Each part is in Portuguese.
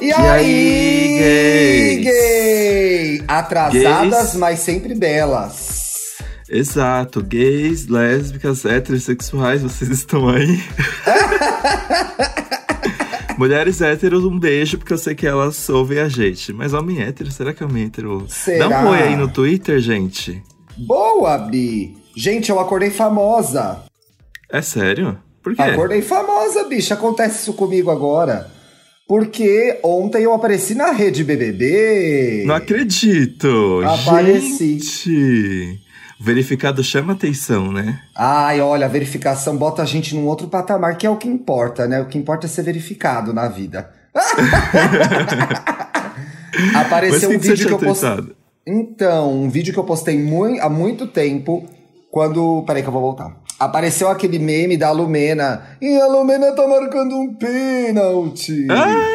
E, E aí, gays? gay? Atrasadas, Gays? mas sempre belas. Exato, gays, lésbicas, heterossexuais, vocês estão aí? Mulheres héteros, um beijo, porque eu sei que elas ouvem a gente. Mas homem hétero, será que homem hétero? Será? Dá um oi aí no Twitter, gente. Boa, Bi. Gente, eu acordei famosa. É sério? Por quê? Acordei famosa, bicho. Acontece isso comigo agora. Porque ontem eu apareci na rede BBB. Não acredito! Apareci. Gente! Verificado chama atenção, né? Ai, olha, a verificação bota a gente num outro patamar, que é o que importa, né? O que importa é ser verificado na vida. Apareceu um que, vídeo que eu postei. Então, um vídeo que eu postei mui- há muito tempo, quando. Peraí que eu vou voltar. Apareceu aquele meme da Lumena. E a Lumena tá marcando um pênalti. Ah!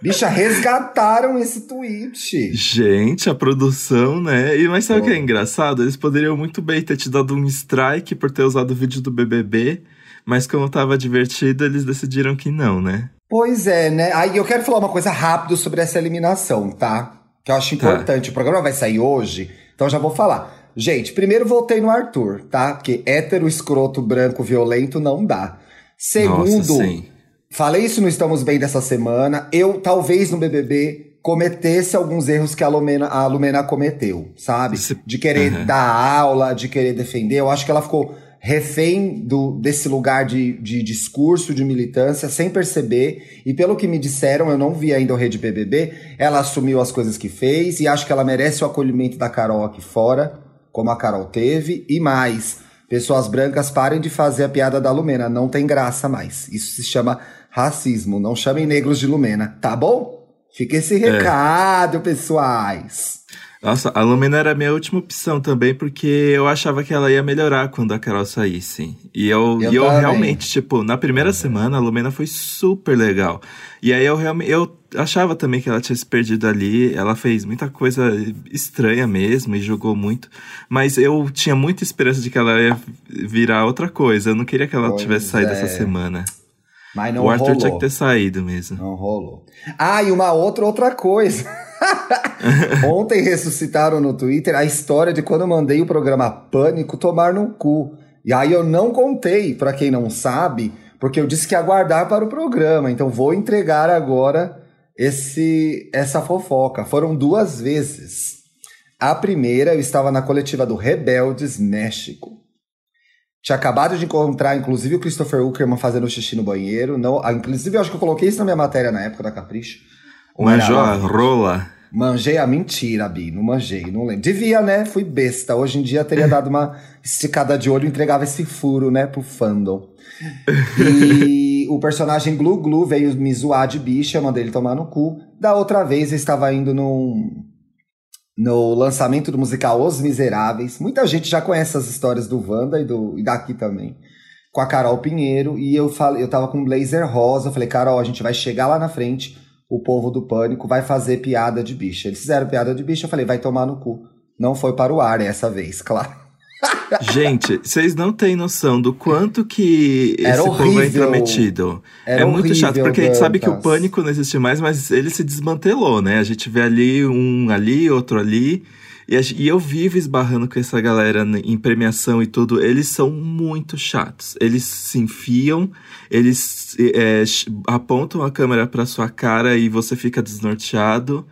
Bicha, resgataram esse tweet. Gente, a produção, né? E, mas sabe o que é engraçado? Eles poderiam muito bem ter te dado um strike por ter usado o vídeo do BBB, mas como tava divertido, eles decidiram que não, né? Pois é, né? Aí eu quero falar uma coisa rápido sobre essa eliminação, tá? Que eu acho Tá. importante. O programa vai sair hoje, então já vou falar. Gente, primeiro voltei no Arthur, tá? Porque hétero, escroto, branco, violento não dá. Segundo, Nossa, falei isso no Estamos Bem dessa semana. Eu, talvez no BBB, cometesse alguns erros que a Lumena, a Lumena cometeu, sabe? De querer Aham. dar aula, de querer defender. Eu acho que ela ficou refém do, desse lugar de, de discurso, de militância, sem perceber. E pelo que me disseram, eu não vi ainda o Rede BBB, ela assumiu as coisas que fez e acho que ela merece o acolhimento da Carol aqui fora, como a Carol teve. E mais, pessoas brancas parem de fazer a piada da Lumena, não tem graça mais. Isso se chama racismo, não chamem negros de Lumena, tá bom? Fica esse recado, pessoais. Nossa, a Lumena era a minha última opção também, porque eu achava que ela ia melhorar quando a Carol saísse. E eu, Eu e eu realmente, tipo, na primeira semana a Lumena foi super legal. E aí eu realmente. Eu achava também que ela tinha se perdido ali. Ela fez muita coisa estranha mesmo e jogou muito. Mas eu tinha muita esperança de que ela ia virar outra coisa. Eu não queria que ela Pois tivesse saído é. essa semana. Mas não o Arthur rolou. tinha que ter saído mesmo. Não rolou. Ah, e uma outra, outra coisa. Ontem ressuscitaram no Twitter a história de quando eu mandei o programa Pânico tomar no cu. E aí eu não contei, pra quem não sabe, porque eu disse que ia aguardar para o programa. Então vou entregar agora esse essa fofoca. Foram duas vezes. A primeira, eu estava na coletiva do Rebeldes México. Tinha acabado de encontrar, inclusive, o Christopher Uckerman fazendo xixi no banheiro. Não, ah, inclusive, eu acho que eu coloquei isso na minha matéria na época da Capricho. Manjou a rola. Manjei a mentira, Bi. Não manjei, não lembro. Devia, né? Fui besta. Hoje em dia teria dado uma esticada de olho e entregava esse furo, né, pro fandom. E o personagem Glu Glu veio me zoar de bicha, mandei ele tomar no cu. Da outra vez eu estava indo num, no lançamento do musical Os Miseráveis. Muita gente já conhece as histórias do Wanda e, do, e daqui também. Com a Carol Pinheiro. E eu falei, eu tava com um blazer rosa. Eu falei, Carol, a gente vai chegar lá na frente. O povo do pânico vai fazer piada de bicha. Eles fizeram piada de bicha. Eu falei, vai tomar no cu. Não foi para o ar essa vez, claro. Gente, vocês não têm noção do quanto que esse Era povo é horrível. intrometido. Era é muito chato, horrível, porque a gente sabe que o pânico não existe mais, mas ele se desmantelou, né? A gente vê ali um ali, outro ali. E, eu vivo esbarrando com essa galera em premiação e tudo. Eles são muito chatos. Eles se enfiam, eles é, apontam a câmera pra sua cara e você fica desnorteado.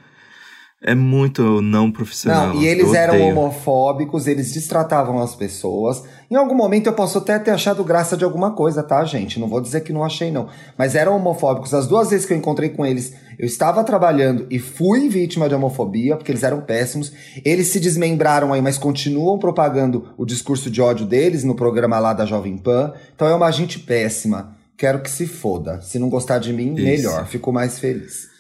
É muito não profissional. Não, e eles eram homofóbicos, eles destratavam as pessoas. Em algum momento eu posso até ter achado graça de alguma coisa, tá, gente? Não vou dizer que não achei, não. Mas eram homofóbicos. As duas vezes que eu encontrei com eles, eu estava trabalhando e fui vítima de homofobia, porque eles eram péssimos. Eles se desmembraram aí, mas continuam propagando o discurso de ódio deles no programa lá da Jovem Pan. Então é uma gente péssima. Quero que se foda. Se não gostar de mim, Isso. melhor. Fico mais feliz.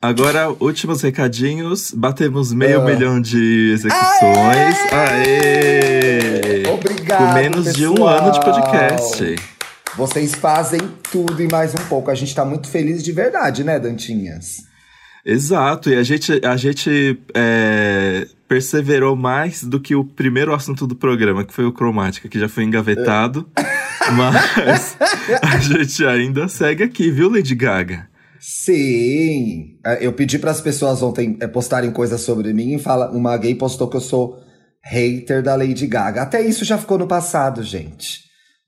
Agora, últimos recadinhos. Batemos meio Ah. milhão de execuções. Aê! Obrigado, Com menos de um pessoal. ano de podcast. Vocês fazem tudo e mais um pouco. A gente tá muito feliz de verdade, né, Dantinhas? Exato, e a gente, a gente é, perseverou mais do que o primeiro assunto do programa, que foi o cromática, que já foi engavetado. Mas a gente ainda segue aqui, viu, Lady Gaga? Sim. É, Eu pedi para as pessoas ontem é, postarem coisas sobre mim e fala, uma gay postou que eu sou hater da Lady Gaga. Até isso já ficou no passado, gente.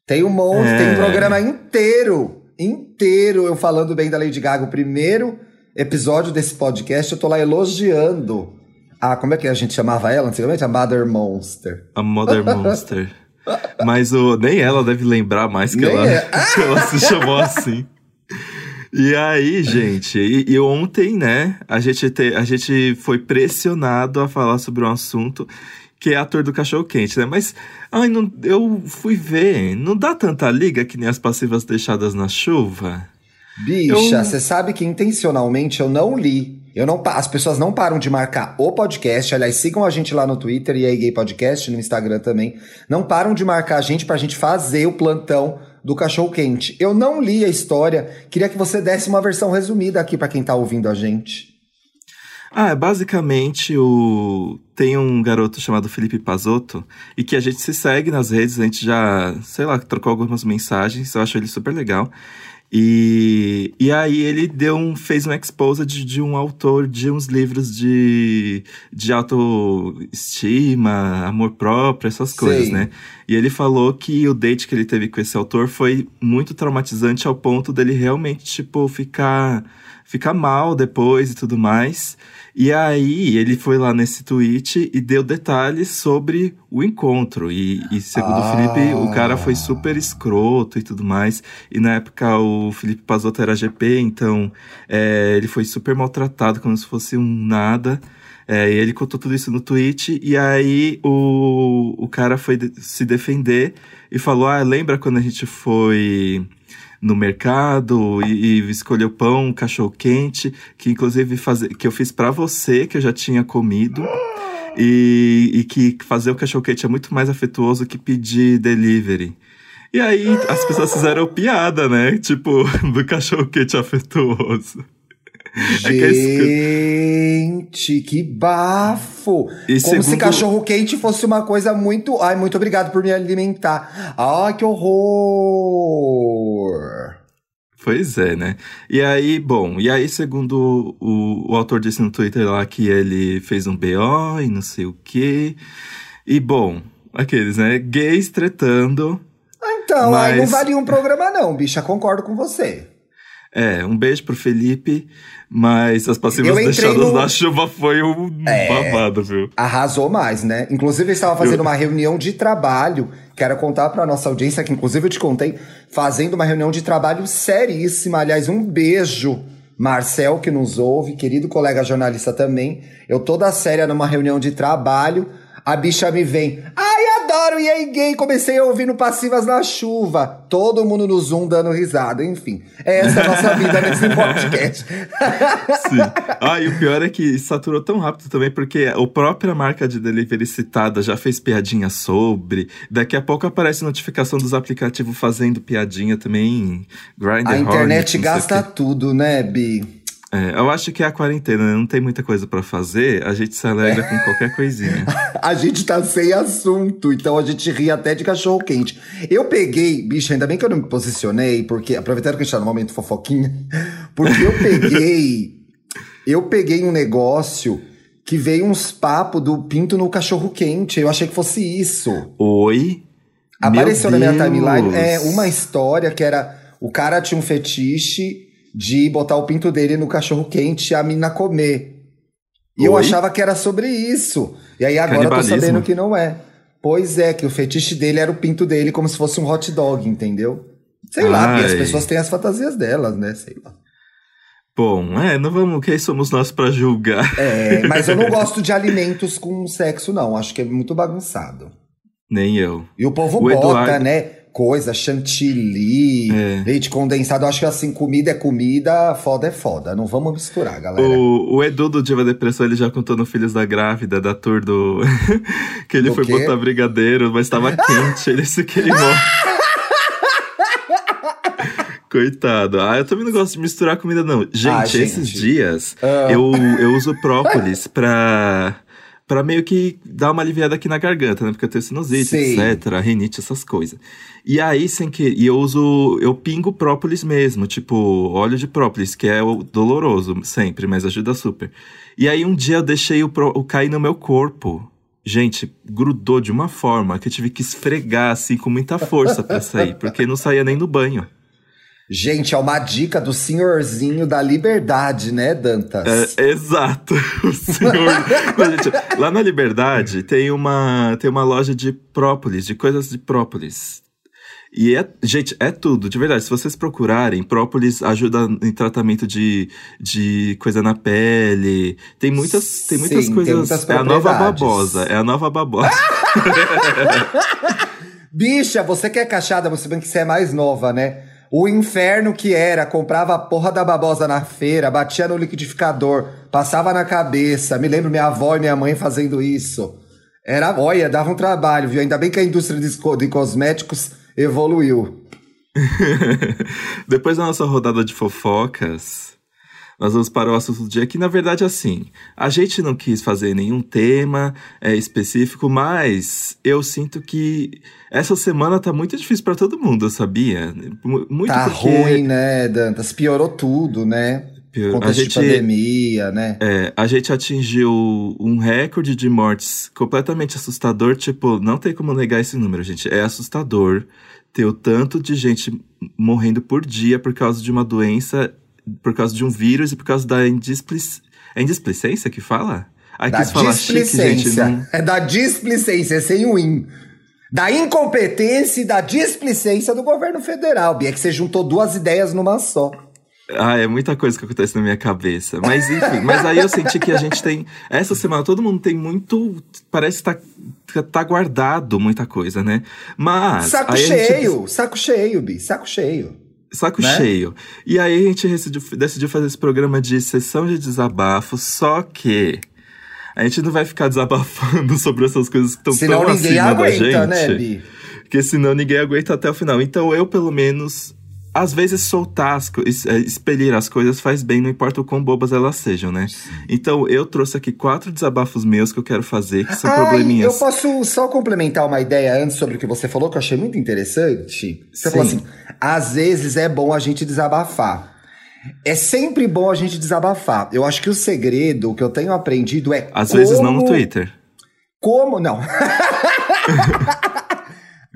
Tem um monte, É. tem um programa inteiro, inteiro eu falando bem da Lady Gaga. O primeiro episódio desse podcast eu tô lá elogiando. Ah, como é que a gente chamava ela antigamente? A Mother Monster. A Mother Monster. Mas o, nem ela deve lembrar mais que, Nem ela, é. que ela se chamou assim. E aí, gente, e, e ontem, né, a gente, te, a gente foi pressionado a falar sobre um assunto que é ator do cachorro quente, né? Mas ai, não, eu fui ver, não dá tanta liga que nem as passivas deixadas na chuva. Bicha, Eu- você sabe que intencionalmente eu não li. Eu não, as pessoas não param de marcar o podcast. Aliás, sigam a gente lá no Twitter e aí Gay Podcast, no Instagram também. Não param de marcar a gente pra gente fazer o plantão do cachorro quente. Eu não li a história. Queria que você desse uma versão resumida aqui pra quem tá ouvindo a gente. Ah, é basicamente o tem um garoto chamado Felipe Pazotto e que a gente se segue nas redes, a gente já, sei lá, trocou algumas mensagens, eu acho ele super legal. E, e aí ele deu um, fez um expose de, de um autor de uns livros de, de autoestima, amor próprio, essas coisas, Sei. né? E ele falou que o date que ele teve com esse autor foi muito traumatizante ao ponto dele realmente, tipo, ficar, ficar mal depois e tudo mais. E aí ele foi lá nesse tweet e deu detalhes sobre o encontro. E, e segundo Ah. o Felipe, o cara foi super escroto e tudo mais. E na época o Felipe Pazotto era GP, então é, ele foi super maltratado como se fosse um nada. É, e ele contou tudo isso no tweet, e aí o, o cara foi de- se defender e falou: Ah, lembra quando a gente foi no mercado e, e escolheu pão, cachorro quente, que inclusive fazer, que eu fiz pra você, que eu já tinha comido. E, e que fazer o cachorro quente é muito mais afetuoso que pedir delivery. E aí as pessoas fizeram piada, né? Tipo, do cachorro quente afetuoso. É é Gente, que bafo! E Como se segundo- cachorro quente fosse uma coisa muito. Ai, muito obrigado por me alimentar. Ai, que horror! Pois é, né? E aí, bom, e aí, segundo o, o autor disse no Twitter lá que ele fez um BO e não sei o quê. E bom, aqueles, né? Gays tretando. Então, aí não Mas- valia um programa, não, bicha. Concordo com você. É, um beijo pro Felipe, mas as passivas deixadas no- na chuva foi um É. babado, viu? Arrasou mais, né? Inclusive, eu estava fazendo Eu- uma reunião de trabalho. Quero contar pra nossa audiência, que inclusive eu te contei, fazendo uma reunião de trabalho seríssima. Aliás, um beijo, Marcel, que nos ouve, querido colega jornalista também. Eu toda séria numa reunião de trabalho. A bicha me vem. Ai, adoro e aí gay. Comecei a ouvir no Passivas na Chuva. Todo mundo no Zoom dando risada. Enfim, essa é a nossa vida nesse podcast. Sim. Ah, e o pior é que saturou tão rápido também, porque a própria marca de delivery citada já fez piadinha sobre. Daqui a pouco aparece notificação dos aplicativos fazendo piadinha também. Grindr, A internet Hornet, gasta tudo, né, Bi? É, eu acho que é a quarentena, né? não tem muita coisa pra fazer, a gente se alegra com qualquer coisinha. A gente tá sem assunto, então a gente ri até de cachorro quente. Eu peguei, bicho, ainda bem que eu não me posicionei, porque aproveitando que a gente tá no momento fofoquinha, porque eu peguei, eu peguei um negócio que veio uns papos do pinto no cachorro quente. Eu achei que fosse isso. Oi? Apareceu na minha timeline é uma história que era o cara tinha um fetiche de botar o pinto dele no cachorro quente e a mina comer. E eu Oi? achava que era sobre isso. E aí agora eu tô sabendo que não é. Pois é, que o fetiche dele era o pinto dele como se fosse um hot dog, entendeu? Sei lá, porque as Ai. pessoas têm as fantasias delas, né? Sei lá. Bom, é, não vamos, quem somos nós pra julgar? É, mas eu não gosto de alimentos com sexo, não. Acho que é muito bagunçado. Nem eu. E o povo O bota, Eduardo- né? Coisa, chantilly, É. leite condensado. Eu acho que assim, comida é comida, foda é foda. Não vamos misturar, galera. O, o Edu do Diva Depressão, ele já contou no Filhos da Grávida, da tour do... que ele Do foi quê? botar brigadeiro, mas tava quente, ele se queimou. Coitado. Ah, eu também não gosto de misturar comida, não. Gente, Ah, gente. esses dias Ah. eu, eu uso própolis pra, Pra meio que dar uma aliviada aqui na garganta, né? Porque eu tenho sinusite, Sim. etc, rinite, essas coisas. E aí, sem que. E eu uso. Eu pingo própolis mesmo, tipo, óleo de própolis, que é o doloroso sempre, mas ajuda super. E aí, um dia eu deixei o, pró- o cair no meu corpo. Gente, grudou de uma forma que eu tive que esfregar, assim, com muita força pra sair, porque não saía nem no banho. Gente, é uma dica do senhorzinho da liberdade, né, Dantas? É, exato. Senhor. Gente, lá na Liberdade tem uma, tem uma loja de própolis, de coisas de própolis. E é, gente, é tudo, de verdade. Se vocês procurarem, própolis ajuda em tratamento de, de coisa na pele. Tem muitas, tem muitas Sim, tem coisas. muitas é a nova babosa. É a nova babosa. Bicha, você que é cachada, você bem que você é mais nova, né? O inferno que era, comprava a porra da babosa na feira, batia no liquidificador, passava na cabeça. Me lembro minha avó e minha mãe fazendo isso. Era, olha, dava um trabalho, viu? Ainda bem que a indústria de, de cosméticos evoluiu. Depois da nossa rodada de fofocas, nós vamos para o assunto do dia, que na verdade assim, a gente não quis fazer nenhum tema é, específico, mas eu sinto que essa semana tá muito difícil para todo mundo, sabia? Mu- Muito tá porque ruim, né, Dantas? Piorou tudo, né? Pior- a gente, de pandemia, né? é, a gente atingiu um recorde de mortes completamente assustador. Tipo, não tem como negar esse número, gente. É assustador ter o tanto de gente morrendo por dia por causa de uma doença, por causa de um vírus e por causa da indisplic... é indisplicência que fala? Ai, Da quis falar chique, gente. displicência. Não... É da displicência, é sem o in. Da incompetência e da displicência do governo federal, Bia, que você juntou duas ideias numa só. Ah, é muita coisa que acontece na minha cabeça. Mas enfim, mas aí eu senti que a gente tem. Essa semana todo mundo tem muito. Parece que tá, tá guardado muita coisa, né? Mas. saco aí a gente- cheio, saco cheio, Bi, saco cheio. Saco né? cheio. E aí a gente decidiu, decidiu fazer esse programa de sessão de desabafo, só que. A gente não vai ficar desabafando sobre essas coisas que estão tão ninguém acima da gente. aguenta, né, Bi? Porque senão ninguém aguenta até o final. Então eu, pelo menos, às vezes soltar, as eh, expelir as coisas faz bem, não importa o quão bobas elas sejam, né? Então eu trouxe aqui quatro desabafos meus que eu quero fazer, que são Ai, probleminhas. eu posso só complementar uma ideia antes sobre o que você falou, que eu achei muito interessante. Você Sim. falou assim: às vezes é bom a gente desabafar. É sempre bom a gente desabafar. Eu acho que o segredo, o que eu tenho aprendido é. Às vezes não no como- Twitter. Como não?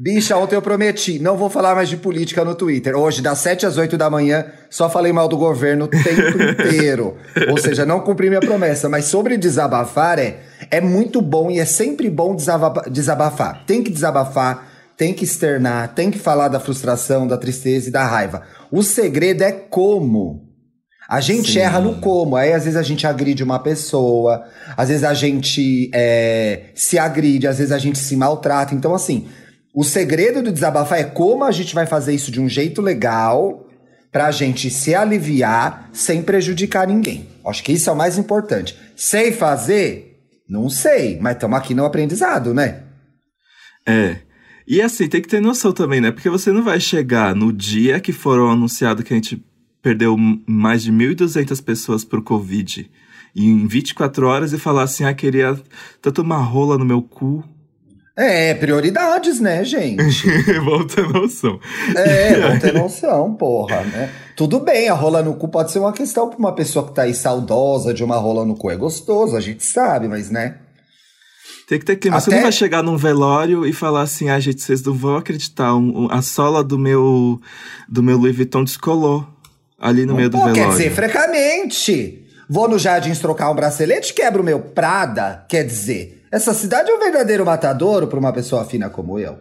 Bicha, ontem eu prometi, não vou falar mais de política no Twitter. Hoje, das 7 às 8 da manhã, só falei mal do governo o tempo inteiro. Ou seja, não cumpri minha promessa. Mas sobre desabafar, é, é muito bom e é sempre bom desaba- desabafar. Tem que desabafar, tem que externar, tem que falar da frustração, da tristeza e da raiva. O segredo é como. A gente Sim. erra no como. Aí, às vezes, a gente agride uma pessoa, às vezes a gente é, se agride, às vezes a gente se maltrata. Então, assim, o segredo do desabafar é como a gente vai fazer isso de um jeito legal pra gente se aliviar sem prejudicar ninguém. Acho que isso é o mais importante. Sei fazer? Não sei, mas estamos aqui no aprendizado, né? É. E assim, tem que ter noção também, né? Porque você não vai chegar no dia que foram anunciado que a gente perdeu mais de 1.200 pessoas por Covid em 24 horas e falar assim, ah, queria tanto uma rola no meu cu. É, prioridades, né, gente? Vão ter noção. É, vão ter noção, porra, né? Tudo bem, a rola no cu pode ser uma questão pra uma pessoa que tá aí saudosa de uma rola no cu. É gostoso, a gente sabe, mas né? Tem que ter clima. Você Até- não vai chegar num velório e falar assim, ah, gente, vocês não vão acreditar, um- um- a sola do meu, do meu Louis Vuitton descolou ali no meio do Pô, velório. quer dizer, francamente. Vou no Jardins trocar um bracelete, quebro o meu Prada. Quer dizer, essa cidade é um verdadeiro matadouro pra uma pessoa fina como eu.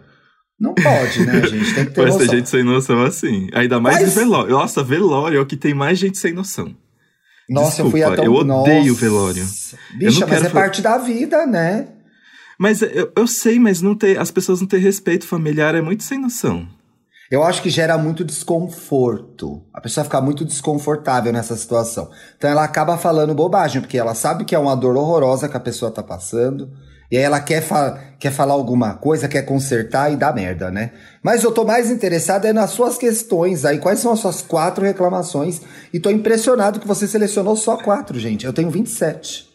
Não pode, né, gente? Tem que ter Mas noção. tem gente sem noção assim. Ainda mais Mas- velório. Nossa, velório é o que tem mais gente sem noção. Nossa, eu fui Desculpa, até eu odeio Nossa. velório. Bicha, não mas é fa- parte da vida, né? Mas eu, eu sei, mas não ter, as pessoas não têm respeito familiar é muito sem noção. Eu acho que gera muito desconforto. A pessoa fica muito desconfortável nessa situação. Então ela acaba falando bobagem, porque ela sabe que é uma dor horrorosa que a pessoa tá passando. E aí ela quer, fa quer falar alguma coisa, quer consertar e dá merda, né? Mas eu tô mais interessado é nas suas questões aí. Quais são as suas quatro reclamações? E tô impressionado que você selecionou só quatro, gente. Eu tenho 27.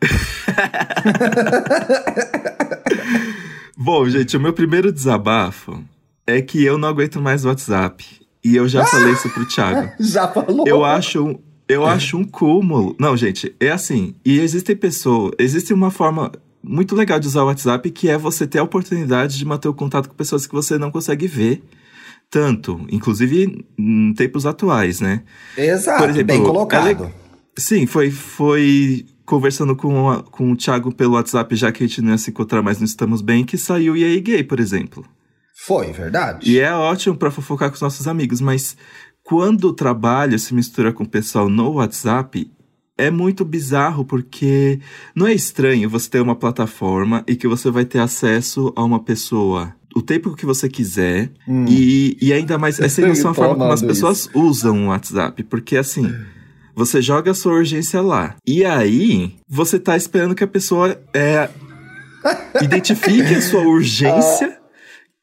Bom, gente, o meu primeiro desabafo é que eu não aguento mais o WhatsApp. E eu já falei isso pro Thiago. Já falou. Eu acho, eu acho um cúmulo. Não, gente, é assim. E existem pessoas. Existe uma forma muito legal de usar o WhatsApp que é você ter a oportunidade de manter o contato com pessoas que você não consegue ver tanto, inclusive em tempos atuais, né? Exato, Por exemplo, bem colocado. ela- Sim, foi, foi conversando com, a- com o Thiago pelo WhatsApp, já que a gente não ia se encontrar mais no Estamos Bem, que saiu EA Gay, por exemplo. Foi, verdade. E é ótimo pra fofocar com os nossos amigos, mas quando o trabalho se mistura com o pessoal no WhatsApp, é muito bizarro porque não é estranho você ter uma plataforma e que você vai ter acesso a uma pessoa o tempo que você quiser e, e ainda mais é sem noção a forma como as pessoas usam o WhatsApp, porque assim, você joga a sua urgência lá. E aí, você tá esperando que a pessoa é, identifique a sua urgência,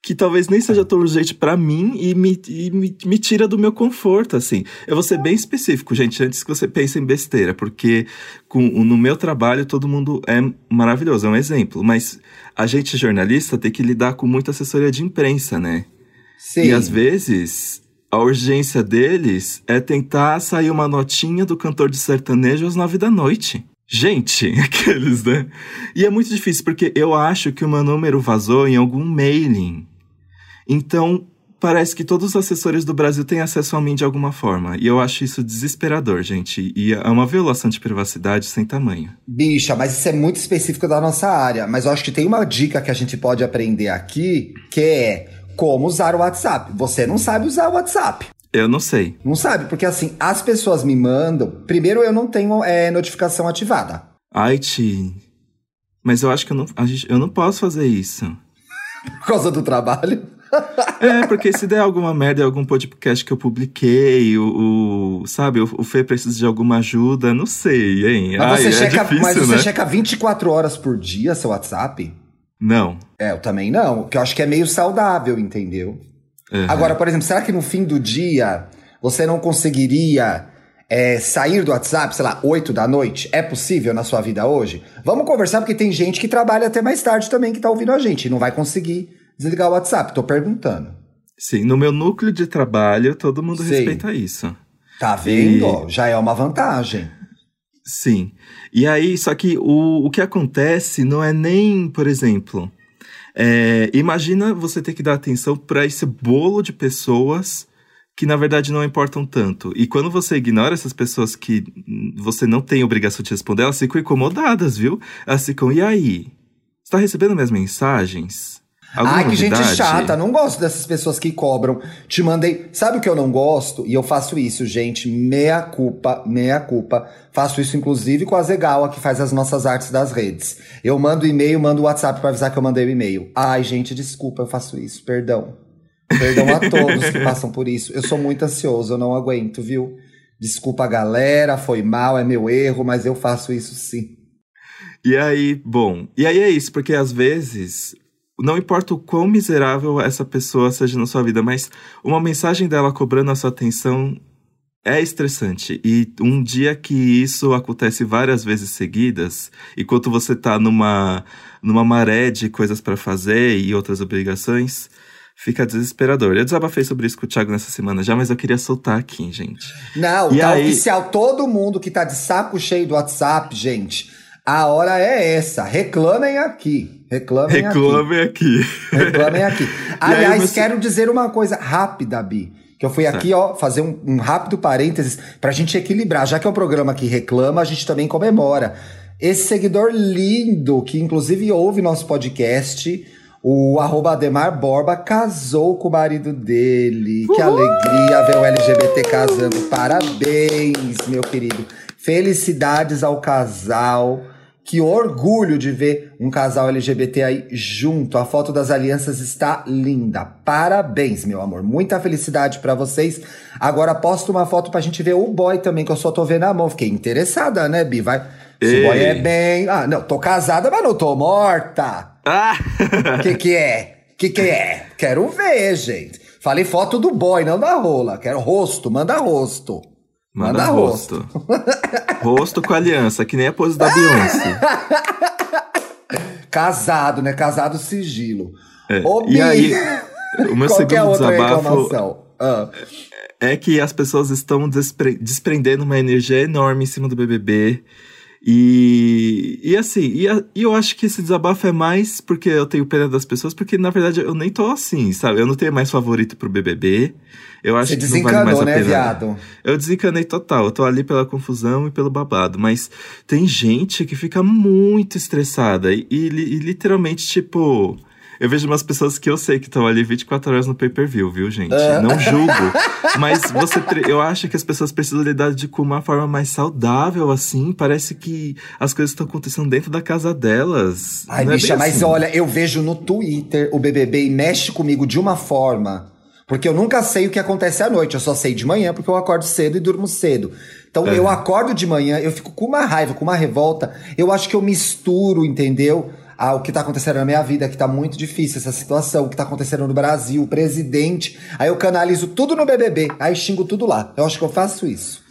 que talvez nem seja tão urgente pra mim, e, me, e me, me tira do meu conforto, assim. Eu vou ser bem específico, gente, antes que você pense em besteira, porque com, no meu trabalho todo mundo é maravilhoso, é um exemplo. Mas a gente, jornalista, tem que lidar com muita assessoria de imprensa, né? Sim. E às vezes a urgência deles é tentar sair uma notinha do cantor de sertanejo às nove da noite. Gente, aqueles, né? E é muito difícil, porque eu acho que o meu número vazou em algum mailing. Então, parece que todos os assessores do Brasil têm acesso a mim de alguma forma. E eu acho isso desesperador, gente. E é uma violação de privacidade sem tamanho. Bicha, mas isso é muito específico da nossa área. Mas eu acho que tem uma dica que a gente pode aprender aqui, que é como usar o WhatsApp. Você não sabe usar o WhatsApp. Eu não sei. Não sabe? Porque assim, as pessoas me mandam. Primeiro, eu não tenho é, notificação ativada. Ai, Ti. Mas eu acho que eu não, gente- eu não posso fazer isso. Por causa do trabalho. É, porque se der alguma merda em algum podcast que eu publiquei, o, o- sabe, o, o Fê precisa de alguma ajuda, não sei, hein? Mas, Ai, você, é checa, difícil, mas você né? checa 24 horas por dia seu WhatsApp? Não. É, eu também não. Que eu acho que é meio saudável, entendeu? Uhum. Agora, por exemplo, será que no fim do dia você não conseguiria é, sair do WhatsApp, sei lá, 8 da noite? É possível na sua vida hoje? Vamos conversar, porque tem gente que trabalha até mais tarde também que tá ouvindo a gente e não vai conseguir desligar o WhatsApp. Tô perguntando. Sim, no meu núcleo de trabalho, todo mundo respeita isso. Tá vendo? E-? Já é uma vantagem. Sim. E aí, só que o, o que acontece não é nem, por exemplo, é, imagina você ter que dar atenção para esse bolo de pessoas que na verdade não importam tanto. E quando você ignora essas pessoas que você não tem obrigação de responder, elas ficam incomodadas, viu? Elas ficam, e aí? Você tá recebendo minhas mensagens? Alguma Ai, que gente novidade?" chata. Não gosto dessas pessoas que cobram. Te mandei. Sabe o que eu não gosto? E eu faço isso, gente. Meia culpa, meia culpa. Faço isso, inclusive, com a Zegawa, que faz as nossas artes das redes. Eu mando e-mail, mando WhatsApp pra avisar que eu mandei o e-mail. Ai, gente, desculpa, eu faço isso. Perdão. Perdão a todos que passam por isso. Eu sou muito ansioso, eu não aguento, viu? Desculpa, galera, foi mal, é meu erro, mas eu faço isso sim. E aí, bom, e aí é isso, porque às vezes, não importa o quão miserável essa pessoa seja na sua vida, mas uma mensagem dela cobrando a sua atenção é estressante. E um dia que isso acontece várias vezes seguidas, enquanto você tá numa, numa maré de coisas pra fazer e outras obrigações, fica desesperador. Eu desabafei sobre isso com o Thiago nessa semana já, mas eu queria soltar aqui, gente. Não, E tá aí- oficial. Todo mundo que tá de saco cheio do WhatsApp, gente. A hora é essa. Reclamem aqui. Reclamem aqui. Reclame aqui. Reclamem aqui. Aliás, você- quero dizer uma coisa rápida, Bi. Que eu fui aqui, ó, fazer um, um rápido parênteses pra gente equilibrar. Já que é um programa que reclama, a gente também comemora. Esse seguidor lindo, que inclusive ouve nosso podcast, o arroba Ademar Borba, casou com o marido dele. Que alegria ver o LGBT casando. Parabéns, meu querido. Felicidades ao casal. Que orgulho de ver um casal LGBT aí junto. A foto das alianças está linda. Parabéns, meu amor. Muita felicidade pra vocês. Agora posta uma foto pra gente ver o boy também, que eu só tô vendo a mão. Fiquei interessada, né, Bi? Vai. O boy é bem. Ah, não, tô casada, mas não tô morta. Ah! Que que é? Que que é? Quero ver, gente. Falei foto do boy, não da rola. Quero rosto, manda rosto. Manda, Manda rosto. rosto com aliança, que nem a pose da Beyoncé. Casado, né? Casado sigilo. É. Ô, e aí, o meu segundo desabafo ah. é que as pessoas estão despre desprendendo uma energia enorme em cima do BBB. E, e assim, e, a, e, eu acho que esse desabafo é mais porque eu tenho pena das pessoas, porque na verdade eu nem tô assim, sabe? Eu não tenho mais favorito pro BBB. Eu acho Você que não vale mais a né, pena. Viado? Eu desencanei total. Eu tô ali pela confusão e pelo babado. Mas tem gente que fica muito estressada e, e, e literalmente, tipo eu vejo umas pessoas que eu sei que estão ali 24 horas no pay-per-view, viu, gente? Uh. Não julgo. mas você, eu acho que as pessoas precisam lidar de com uma forma mais saudável, assim. Parece que as coisas estão acontecendo dentro da casa delas. Ai, Não é bicha, é mas assim. olha, eu vejo no Twitter o BBB e mexe comigo de uma forma. Porque eu nunca sei o que acontece à noite, eu só sei de manhã porque eu acordo cedo e durmo cedo. Então é. eu acordo de manhã, eu fico com uma raiva, com uma revolta. Eu acho que eu misturo, entendeu? ah, o que está acontecendo na minha vida, que está muito difícil essa situação, o que está acontecendo no Brasil, o presidente. Aí eu canalizo tudo no BBB, aí xingo tudo lá. Eu acho que eu faço isso.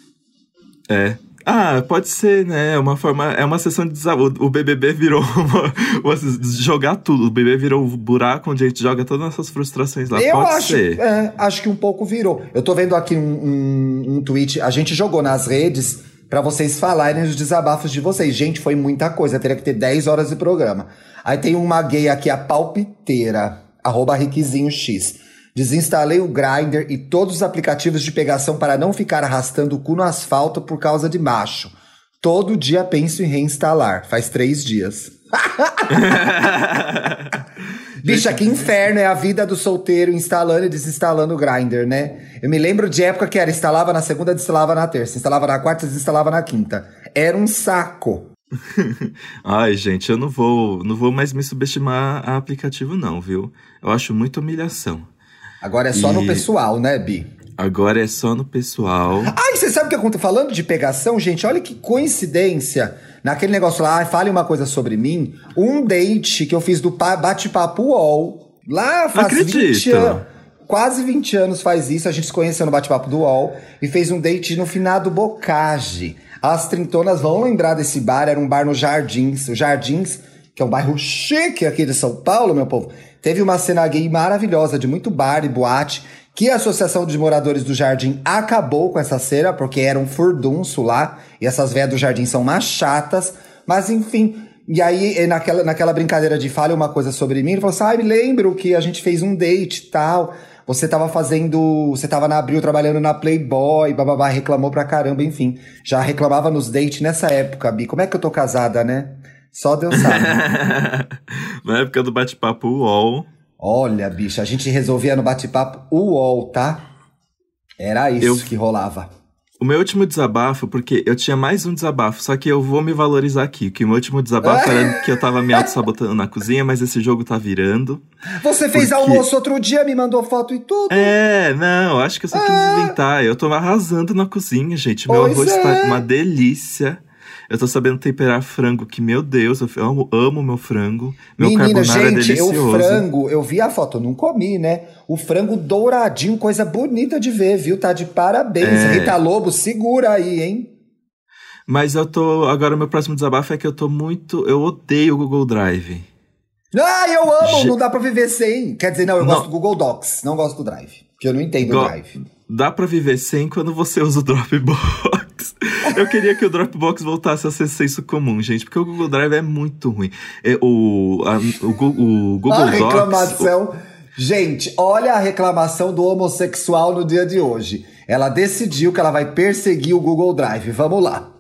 É. Ah, pode ser, né? É uma forma, é uma sessão de desabafo. O BBB virou uma, jogar tudo. O BBB virou um buraco onde a gente joga todas as nossas frustrações lá. Eu pode acho, ser. É, acho que um pouco virou. Eu tô vendo aqui um, um, um tweet. A gente jogou nas redes para vocês falarem os desabafos de vocês. Gente, foi muita coisa, teria que ter 10 horas de programa. Aí tem uma gay aqui, a palpiteira, arroba Riquizinho X. Desinstalei o Grindr e todos os aplicativos de pegação para não ficar arrastando o cu no asfalto por causa de macho. Todo dia penso em reinstalar. Faz três dias. Bicha, que inferno é a vida do solteiro instalando e desinstalando o Grindr, né? Eu me lembro de época que era instalava na segunda, desinstalava na terça, instalava na quarta, desinstalava na quinta. Era um saco. Ai, gente, eu não vou, não vou mais me subestimar a aplicativo não, viu? Eu acho muita humilhação. Agora é só e... no pessoal, né, Bi? Agora é só no pessoal. Ai, você sabe o que eu tô falando de pegação, gente? Olha que coincidência. Naquele negócio lá, fale uma coisa sobre mim. Um date que eu fiz do bate-papo UOL. Lá faz Acredito. 20 anos. Quase 20 anos faz isso. A gente se conheceu no bate-papo do UOL. E fez um date no finado Bocage. As trintonas vão lembrar desse bar. Era um bar no Jardins. O Jardins, que é um bairro chique aqui de São Paulo, meu povo. Teve uma cena gay maravilhosa, de muito bar e boate que a Associação de Moradores do Jardim acabou com essa cera, porque era um furdunço lá, e essas velhas do jardim são mais chatas, mas enfim. E aí, naquela, naquela brincadeira de fale uma coisa sobre mim, ele falou assim: ah, me lembro que a gente fez um date e tal. Você tava fazendo. Você tava na Abril trabalhando na Playboy, bababá, reclamou pra caramba, enfim. Já reclamava nos dates nessa época, Bi. Como é que eu tô casada, né? Só Deus sabe. na época do bate-papo UOL, Olha, bicha, a gente resolvia no bate-papo UOL, tá? Era isso eu... que rolava. O meu último desabafo, porque eu tinha mais um desabafo, só que eu vou me valorizar aqui. Que o meu último desabafo era que eu tava me auto-sabotando na cozinha, mas esse jogo tá virando. Você fez porque... almoço outro dia, me mandou foto e tudo. É, não, acho que eu só quis é. inventar. Eu tô arrasando na cozinha, gente. Meu pois arroz tá é. tá uma delícia. Eu tô sabendo temperar frango, que, meu Deus, eu amo, amo meu frango. Meu Menina, carbonara é gente, é delicioso. o frango, eu vi a foto, eu não comi, né? O frango douradinho, coisa bonita de ver, viu? Tá de parabéns. É. Rita Lobo, segura aí, hein? Mas eu tô. Agora, meu próximo desabafo é que eu tô muito. Eu odeio o Google Drive. Ah, eu amo! Je... Não dá pra viver sem. Quer dizer, não, eu não. gosto do Google Docs, não gosto do Drive. Porque eu não entendo o Drive. Dá pra viver sem quando você usa o Dropbox. Eu queria que o Dropbox voltasse a ser senso comum, gente, porque o Google Drive é muito ruim. É, o, a, o, o, Google a Docs. Reclamação. O... Gente, olha a reclamação do homossexual no dia de hoje. Ela decidiu que ela vai perseguir o Google Drive. Vamos lá.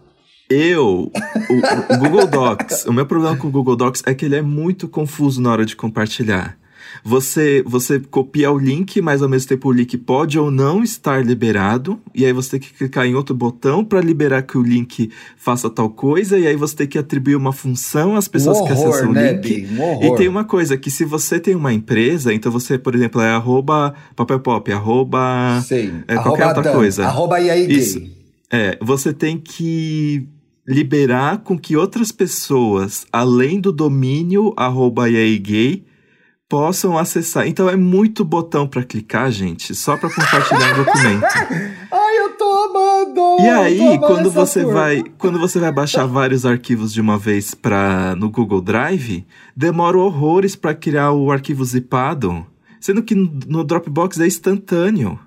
Eu, o, o Google Docs, o meu problema com o Google Docs é que ele é muito confuso na hora de compartilhar. Você, você copia o link, mas ao mesmo tempo o link pode ou não estar liberado. E aí você tem que clicar em outro botão para liberar que o link faça tal coisa. E aí você tem que atribuir uma função às pessoas um horror, que acessam né, o link. Um e tem uma coisa, que se você tem uma empresa, então você, por exemplo, é arroba papelpop, arroba... Sim, é, qualquer outra Dan, coisa. Arroba Isso. É, você tem que liberar com que outras pessoas, além do domínio arroba gay, possam acessar. Então é muito botão para clicar, gente, só para compartilhar o documento. Ai, eu tô amando! E aí, amando quando você turma. vai, quando você vai baixar vários arquivos de uma vez para no Google Drive, demora horrores para criar o arquivo zipado, sendo que no Dropbox é instantâneo.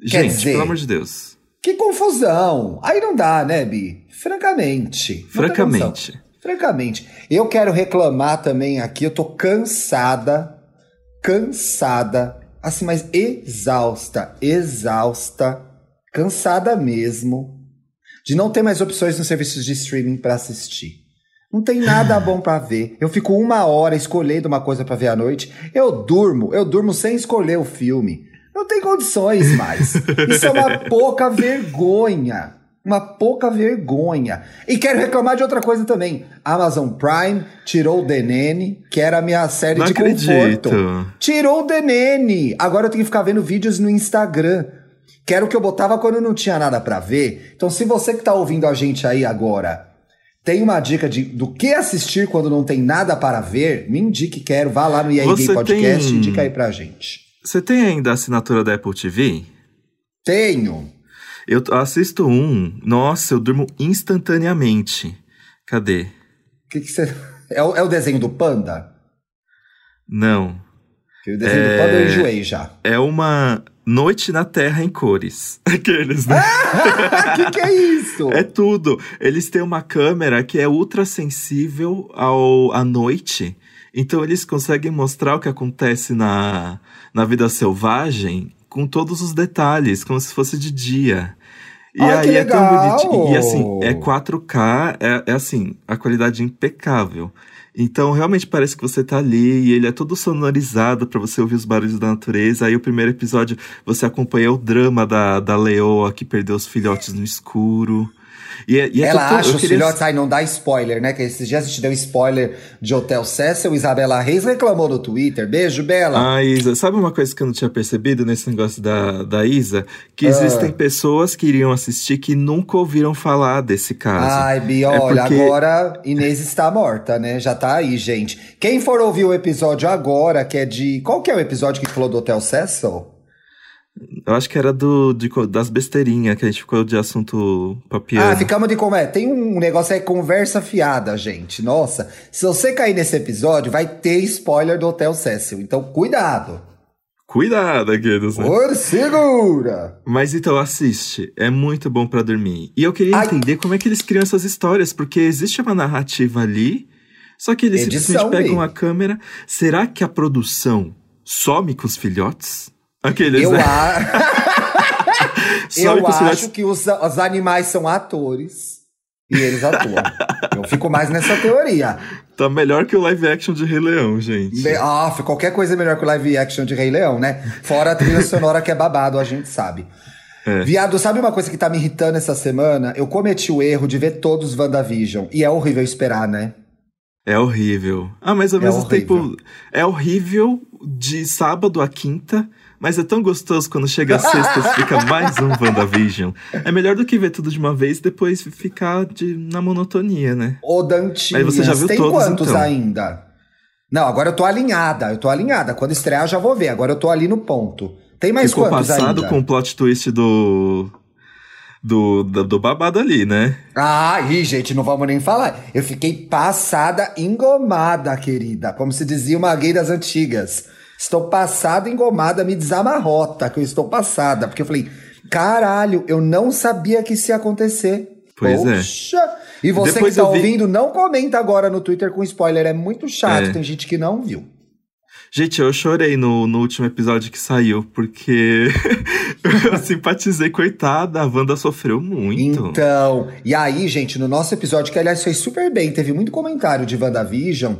Quer Gente, dizer- pelo amor de Deus. Que confusão! Aí não dá, né, Bi? Francamente. Francamente. Francamente. Eu quero reclamar também aqui, eu tô cansada, cansada, assim, mas exausta, exausta, cansada mesmo, de não ter mais opções nos serviços de streaming pra assistir. Não tem nada bom pra ver. Eu fico uma hora escolhendo uma coisa pra ver à noite. Eu durmo, eu durmo sem escolher o filme. Não tem condições mais. Isso é uma pouca vergonha. Uma pouca vergonha. E quero reclamar de outra coisa também. Amazon Prime tirou o DNN, que era a minha série Não de acredito. conforto. Tirou o DNN. Agora eu tenho que ficar vendo vídeos no Instagram. Que era o que eu botava quando não tinha nada pra ver. Então, se você que tá ouvindo a gente aí agora tem uma dica de, do que assistir quando não tem nada para ver, me indique, quero. Vá lá no EA Gay Podcast tem- e indica aí pra gente. Você tem ainda a assinatura da Apple TV? Tenho. Eu assisto um, nossa, eu durmo instantaneamente. Cadê? Que que você... é, o, é o desenho do panda? Não. O desenho É. do panda eu enjoei já. É uma Noite na Terra em cores. Aqueles, né? que que é isso? É tudo. Eles têm uma câmera que é ultra sensível ao, à noite. Então eles conseguem mostrar o que acontece na, na vida selvagem com todos os detalhes, como se fosse de dia. E Ai, aí é tão bonitinho. E assim, é 4K, é, é assim, a qualidade impecável. Então realmente parece que você tá ali e ele é todo sonorizado pra você ouvir os barulhos da natureza. Aí o primeiro episódio você acompanha o drama da, da leoa que perdeu os filhotes no escuro. E é, e é Ela acha eu os queria- filhotes. Ai, não dá spoiler, né? Que esses dias a gente deu spoiler de Hotel Cecil. Isabela Reis reclamou no Twitter. Beijo, Bela. Ah, Isa, sabe uma coisa que eu não tinha percebido nesse negócio da, da Isa? Que Ah. existem pessoas que iriam assistir que nunca ouviram falar desse caso. Ai, Bi, É olha, porque- agora Inês está morta, né? Já tá aí, gente. Quem for ouvir o episódio agora, que é de. Qual que é o episódio que falou do Hotel Cecil? Eu acho que era do, de das besteirinhas que a gente ficou de assunto papiano. Ah, ficamos de como é. Tem um negócio aí, conversa fiada, gente. Nossa, se você cair nesse episódio, vai ter spoiler do Hotel Cecil. Então, cuidado. Cuidado, aqueles, né? Por segura. Mas então assiste, é muito bom pra dormir. E eu queria Ai. entender como é que eles criam essas histórias, porque existe uma narrativa ali, só que eles Edição, simplesmente pegam a câmera. Será que a produção some com os filhotes? Aqueles, Eu, né? a... Eu acho que os, os animais são atores e eles atuam. eu fico mais nessa teoria. Tá melhor que o live action de Rei Leão, gente. Ah, qualquer coisa é melhor que o live action de Rei Leão, né? Fora a trilha sonora que é babado, a gente sabe. É. Viado, sabe uma coisa que tá me irritando essa semana? Eu cometi o erro de ver todos os WandaVision. E é horrível esperar, né? É horrível. Ah, mas ao É mesmo horrível. tempo, é horrível de sábado a quinta, mas é tão gostoso quando chega a sexta fica mais um WandaVision. É melhor do que ver tudo de uma vez e depois ficar de, na monotonia, né? Ô, Dantinhas, Aí você já viu tem todos, quantos então? ainda? Não, agora eu tô alinhada. Eu tô alinhada. Quando estrear, eu já vou ver. Agora eu tô ali no ponto. Tem mais Ficou quantos passado ainda? com o plot twist do, do, do, do babado ali, né? Ah, ih, gente, não vamos nem falar. Eu fiquei passada, engomada, querida. Como se dizia uma gay das antigas. Estou passada, engomada, me desamarrota, que eu estou passada. Porque eu falei, caralho, eu não sabia que isso ia acontecer. Pois é. Poxa. E você Depois que tá vi- ouvindo, não comenta agora no Twitter com spoiler. É muito chato, É. tem gente que não viu. Gente, eu chorei no, no último episódio que saiu, porque eu simpatizei, coitada, a Wanda sofreu muito. Então, e aí, gente, no nosso episódio, que aliás foi super bem, teve muito comentário de WandaVision.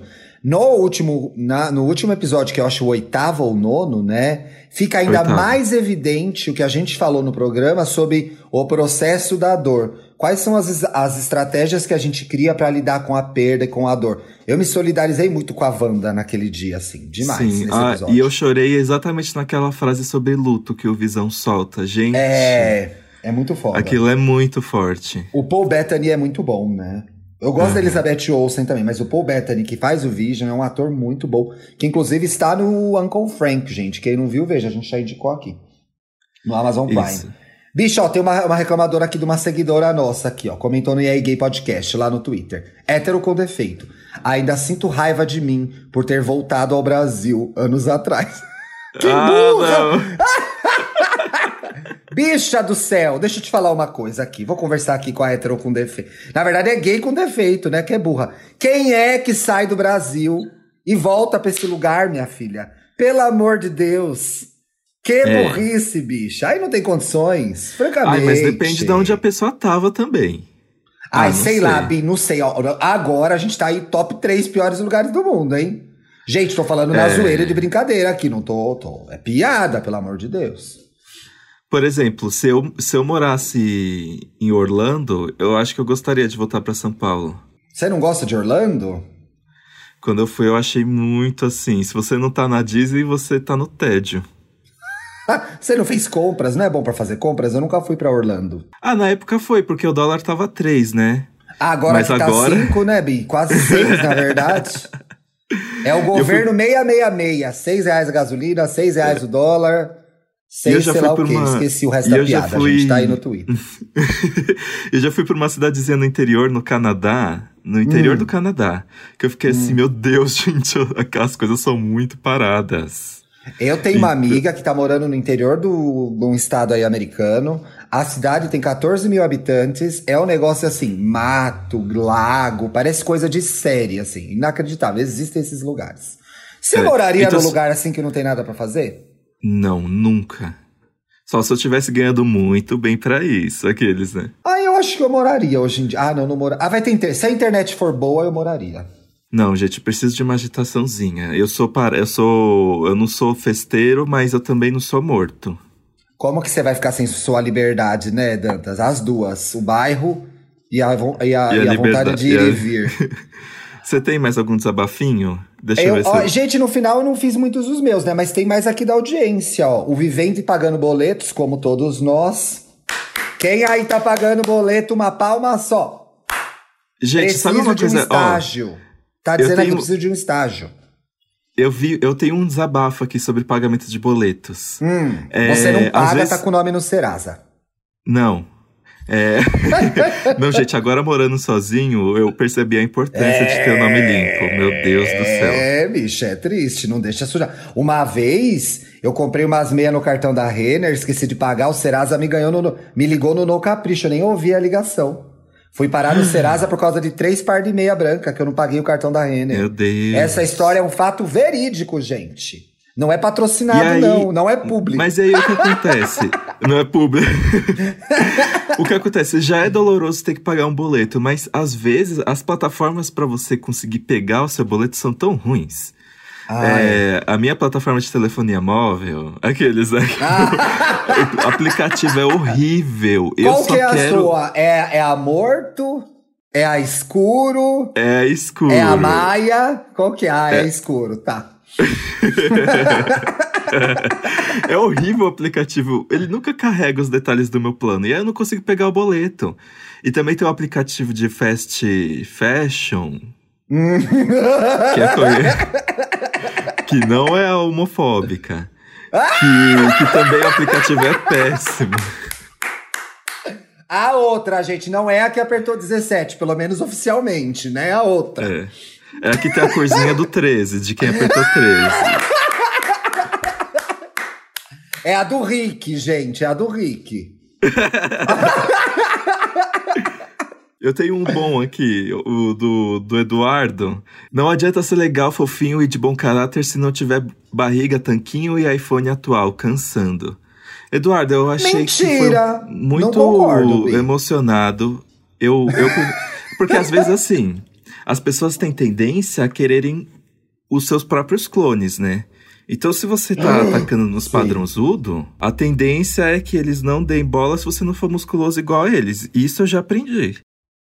No último, na, no último episódio, que eu acho o oitavo ou nono, né? Fica ainda mais evidente o que a gente falou no programa sobre o processo da dor. Quais são as, as estratégias que a gente cria pra lidar com a perda e com a dor? Eu me solidarizei muito com a Wanda naquele dia, assim, demais Sim, nesse ah, episódio. e eu chorei exatamente naquela frase sobre luto que o Visão solta. Gente, É, é muito foda. aquilo é muito forte. O Paul Bettany é muito bom, né? Eu gosto Uhum. da Elizabeth Olsen também, mas o Paul Bettany, que faz o Vision, é um ator muito bom. Que inclusive está no Uncle Frank, gente. Quem não viu, veja, a gente já indicou aqui. No Amazon Prime. Isso. Bicho, ó, tem uma, uma reclamadora aqui de uma seguidora nossa aqui, ó. Comentou no EA Gay Podcast lá no Twitter. Hétero com defeito. Ainda sinto raiva de mim por ter voltado ao Brasil anos atrás. que Ah, burra! Bicha do céu, deixa eu te falar uma coisa aqui. Vou conversar aqui com a hétero com defeito. Na verdade, é gay com defeito, né? Que é burra. Quem é que sai do Brasil e volta pra esse lugar, minha filha? Pelo amor de Deus. Que É. burrice, bicha. Aí não tem condições. Francamente. Ai, mas depende de onde a pessoa tava também. Ai, não sei, sei. lá, Bi, não sei. Agora a gente tá aí top 3 piores lugares do mundo, hein? Gente, tô falando na É. zoeira de brincadeira aqui, não tô, tô. É piada, pelo amor de Deus. Por exemplo, se eu, se eu morasse em Orlando, eu acho que eu gostaria de voltar pra São Paulo. Você não gosta de Orlando? Quando eu fui, eu achei muito assim. Se você não tá na Disney, você tá no tédio. Você não fez compras, não é bom pra fazer compras? Eu nunca fui pra Orlando. Ah, na época foi, porque o dólar tava 3, né? Ah, agora Mas que tá agora- 5, né, Bi? Quase 6, na verdade. É o governo 666. 6 reais a gasolina, 6 reais o dólar. E eu 6 já sei fui lá o por quê. uma- Esqueci o resto da eu já piada. A fui- gente tá aí no Twitter. eu já fui pra uma cidadezinha no interior, no Canadá. No interior Hum. do Canadá. Que eu fiquei assim, meu Deus, gente, aquelas coisas são muito paradas. Eu tenho uma amiga que tá morando no interior do, de um estado aí americano. A cidade tem 14 mil habitantes. É um negócio assim, mato, lago, parece coisa de série, assim. Inacreditável. Existem esses lugares. Você É, moraria então num lugar assim que não tem nada pra fazer? Não, nunca. Só se eu tivesse ganhando muito bem pra isso, aqueles, né? Ah, eu acho que eu moraria hoje em dia. Ah, não, não moraria. Ah, vai ter inter... Se a internet for boa, eu moraria. Não, gente, preciso de uma agitaçãozinha. Eu sou para, eu sou, eu não sou festeiro, mas eu também não sou morto. Como que você vai ficar sem sua liberdade, né, Dantas? As duas. O bairro e a, e a, E a e a vontade de ir e a- e vir. Você tem mais algum desabafinho? Deixa eu, Eu- ver se ó, eu... gente, no final eu não fiz muitos dos meus, né? Mas tem mais aqui da audiência, ó. O Vivente pagando boletos, como todos nós. Quem aí tá pagando boleto, uma palma só. Gente, preciso sabe uma de um coisa? Ó, estágio. Tá dizendo tenho- preciso de um estágio. eu vi, eu tenho um desabafo aqui sobre pagamento de boletos. Hum, É, você não paga, vezes- tá com o nome no Serasa. Não. É... não, gente, agora morando sozinho, eu percebi a importância de ter o nome limpo. Meu Deus do céu. É, bicho, é triste, não deixa sujar. Uma vez, eu comprei umas meias no cartão da Renner, esqueci de pagar, o Serasa me ganhou no, me ligou no No Capricho, eu nem ouvi a ligação. Fui parar no Serasa por causa de três par de meia branca, que eu não paguei o cartão da Renner. Meu Deus. Essa história é um fato verídico, gente. Não é patrocinado, aí- não, não é público. Mas aí o que acontece? Não é público. o que acontece? Já é doloroso ter que pagar um boleto, mas às vezes as plataformas para você conseguir pegar o seu boleto são tão ruins. Ai. É, a minha plataforma de telefonia móvel, aqueles, né? o aplicativo é horrível. Eu Qual só que é a quero. sua? É, é a Morto? É a Escuro? É escuro. É a Maia? Qual que é? Ah, é, escuro, tá. É horrível o aplicativo. Ele nunca carrega os detalhes do meu plano. E aí eu não consigo pegar o boleto. E também tem o aplicativo de fast fashion. que, é que não é homofóbica. Que, que também o aplicativo é péssimo. A outra, gente, não é a que apertou 17, pelo menos oficialmente, né? A outra. É. É a que tem a corzinha do 13, de quem apertou 13. É a do Rick, gente, é a do Rick. Eu tenho um bom aqui, o do, do Eduardo. Não adianta ser legal, fofinho e de bom caráter se não tiver barriga, tanquinho e iPhone atual, cansando. Eduardo, eu achei Mentira! que foi muito concordo, emocionado. Eu, eu, porque às vezes assim, as pessoas têm tendência a quererem os seus próprios clones, né? Então, se você tá atacando nos sim. padrãozudo, a tendência é que eles não deem bola se você não for musculoso igual a eles. Isso eu já aprendi.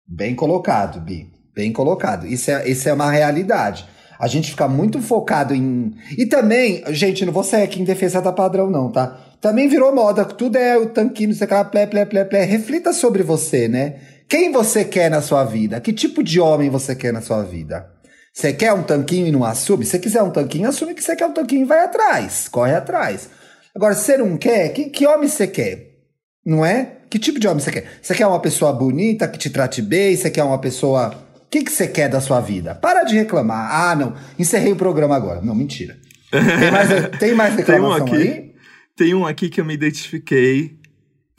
Bem colocado, Bi. Bem colocado. Isso é, isso é uma realidade. A gente fica muito focado em. E também, gente, não vou sair aqui em defesa da padrão, não, tá? Também virou moda, tudo é o tanquinho, sei lá, plé, plé, plé, plé. Reflita sobre você, né? Quem você quer na sua vida? Que tipo de homem você quer na sua vida? Você quer um tanquinho e não assume? Se você quiser um tanquinho, assume que você quer um tanquinho e vai atrás. Corre atrás. Agora, se você não quer, que, que homem você quer? Não é? Que tipo de homem você quer? Você quer uma pessoa bonita, que te trate bem? Você quer uma pessoa. O que, que você quer da sua vida? Para de reclamar. Ah, não. Encerrei o programa agora. Não, mentira. Tem mais, tem mais reclamação tem um aqui, aí? Tem um aqui que eu me identifiquei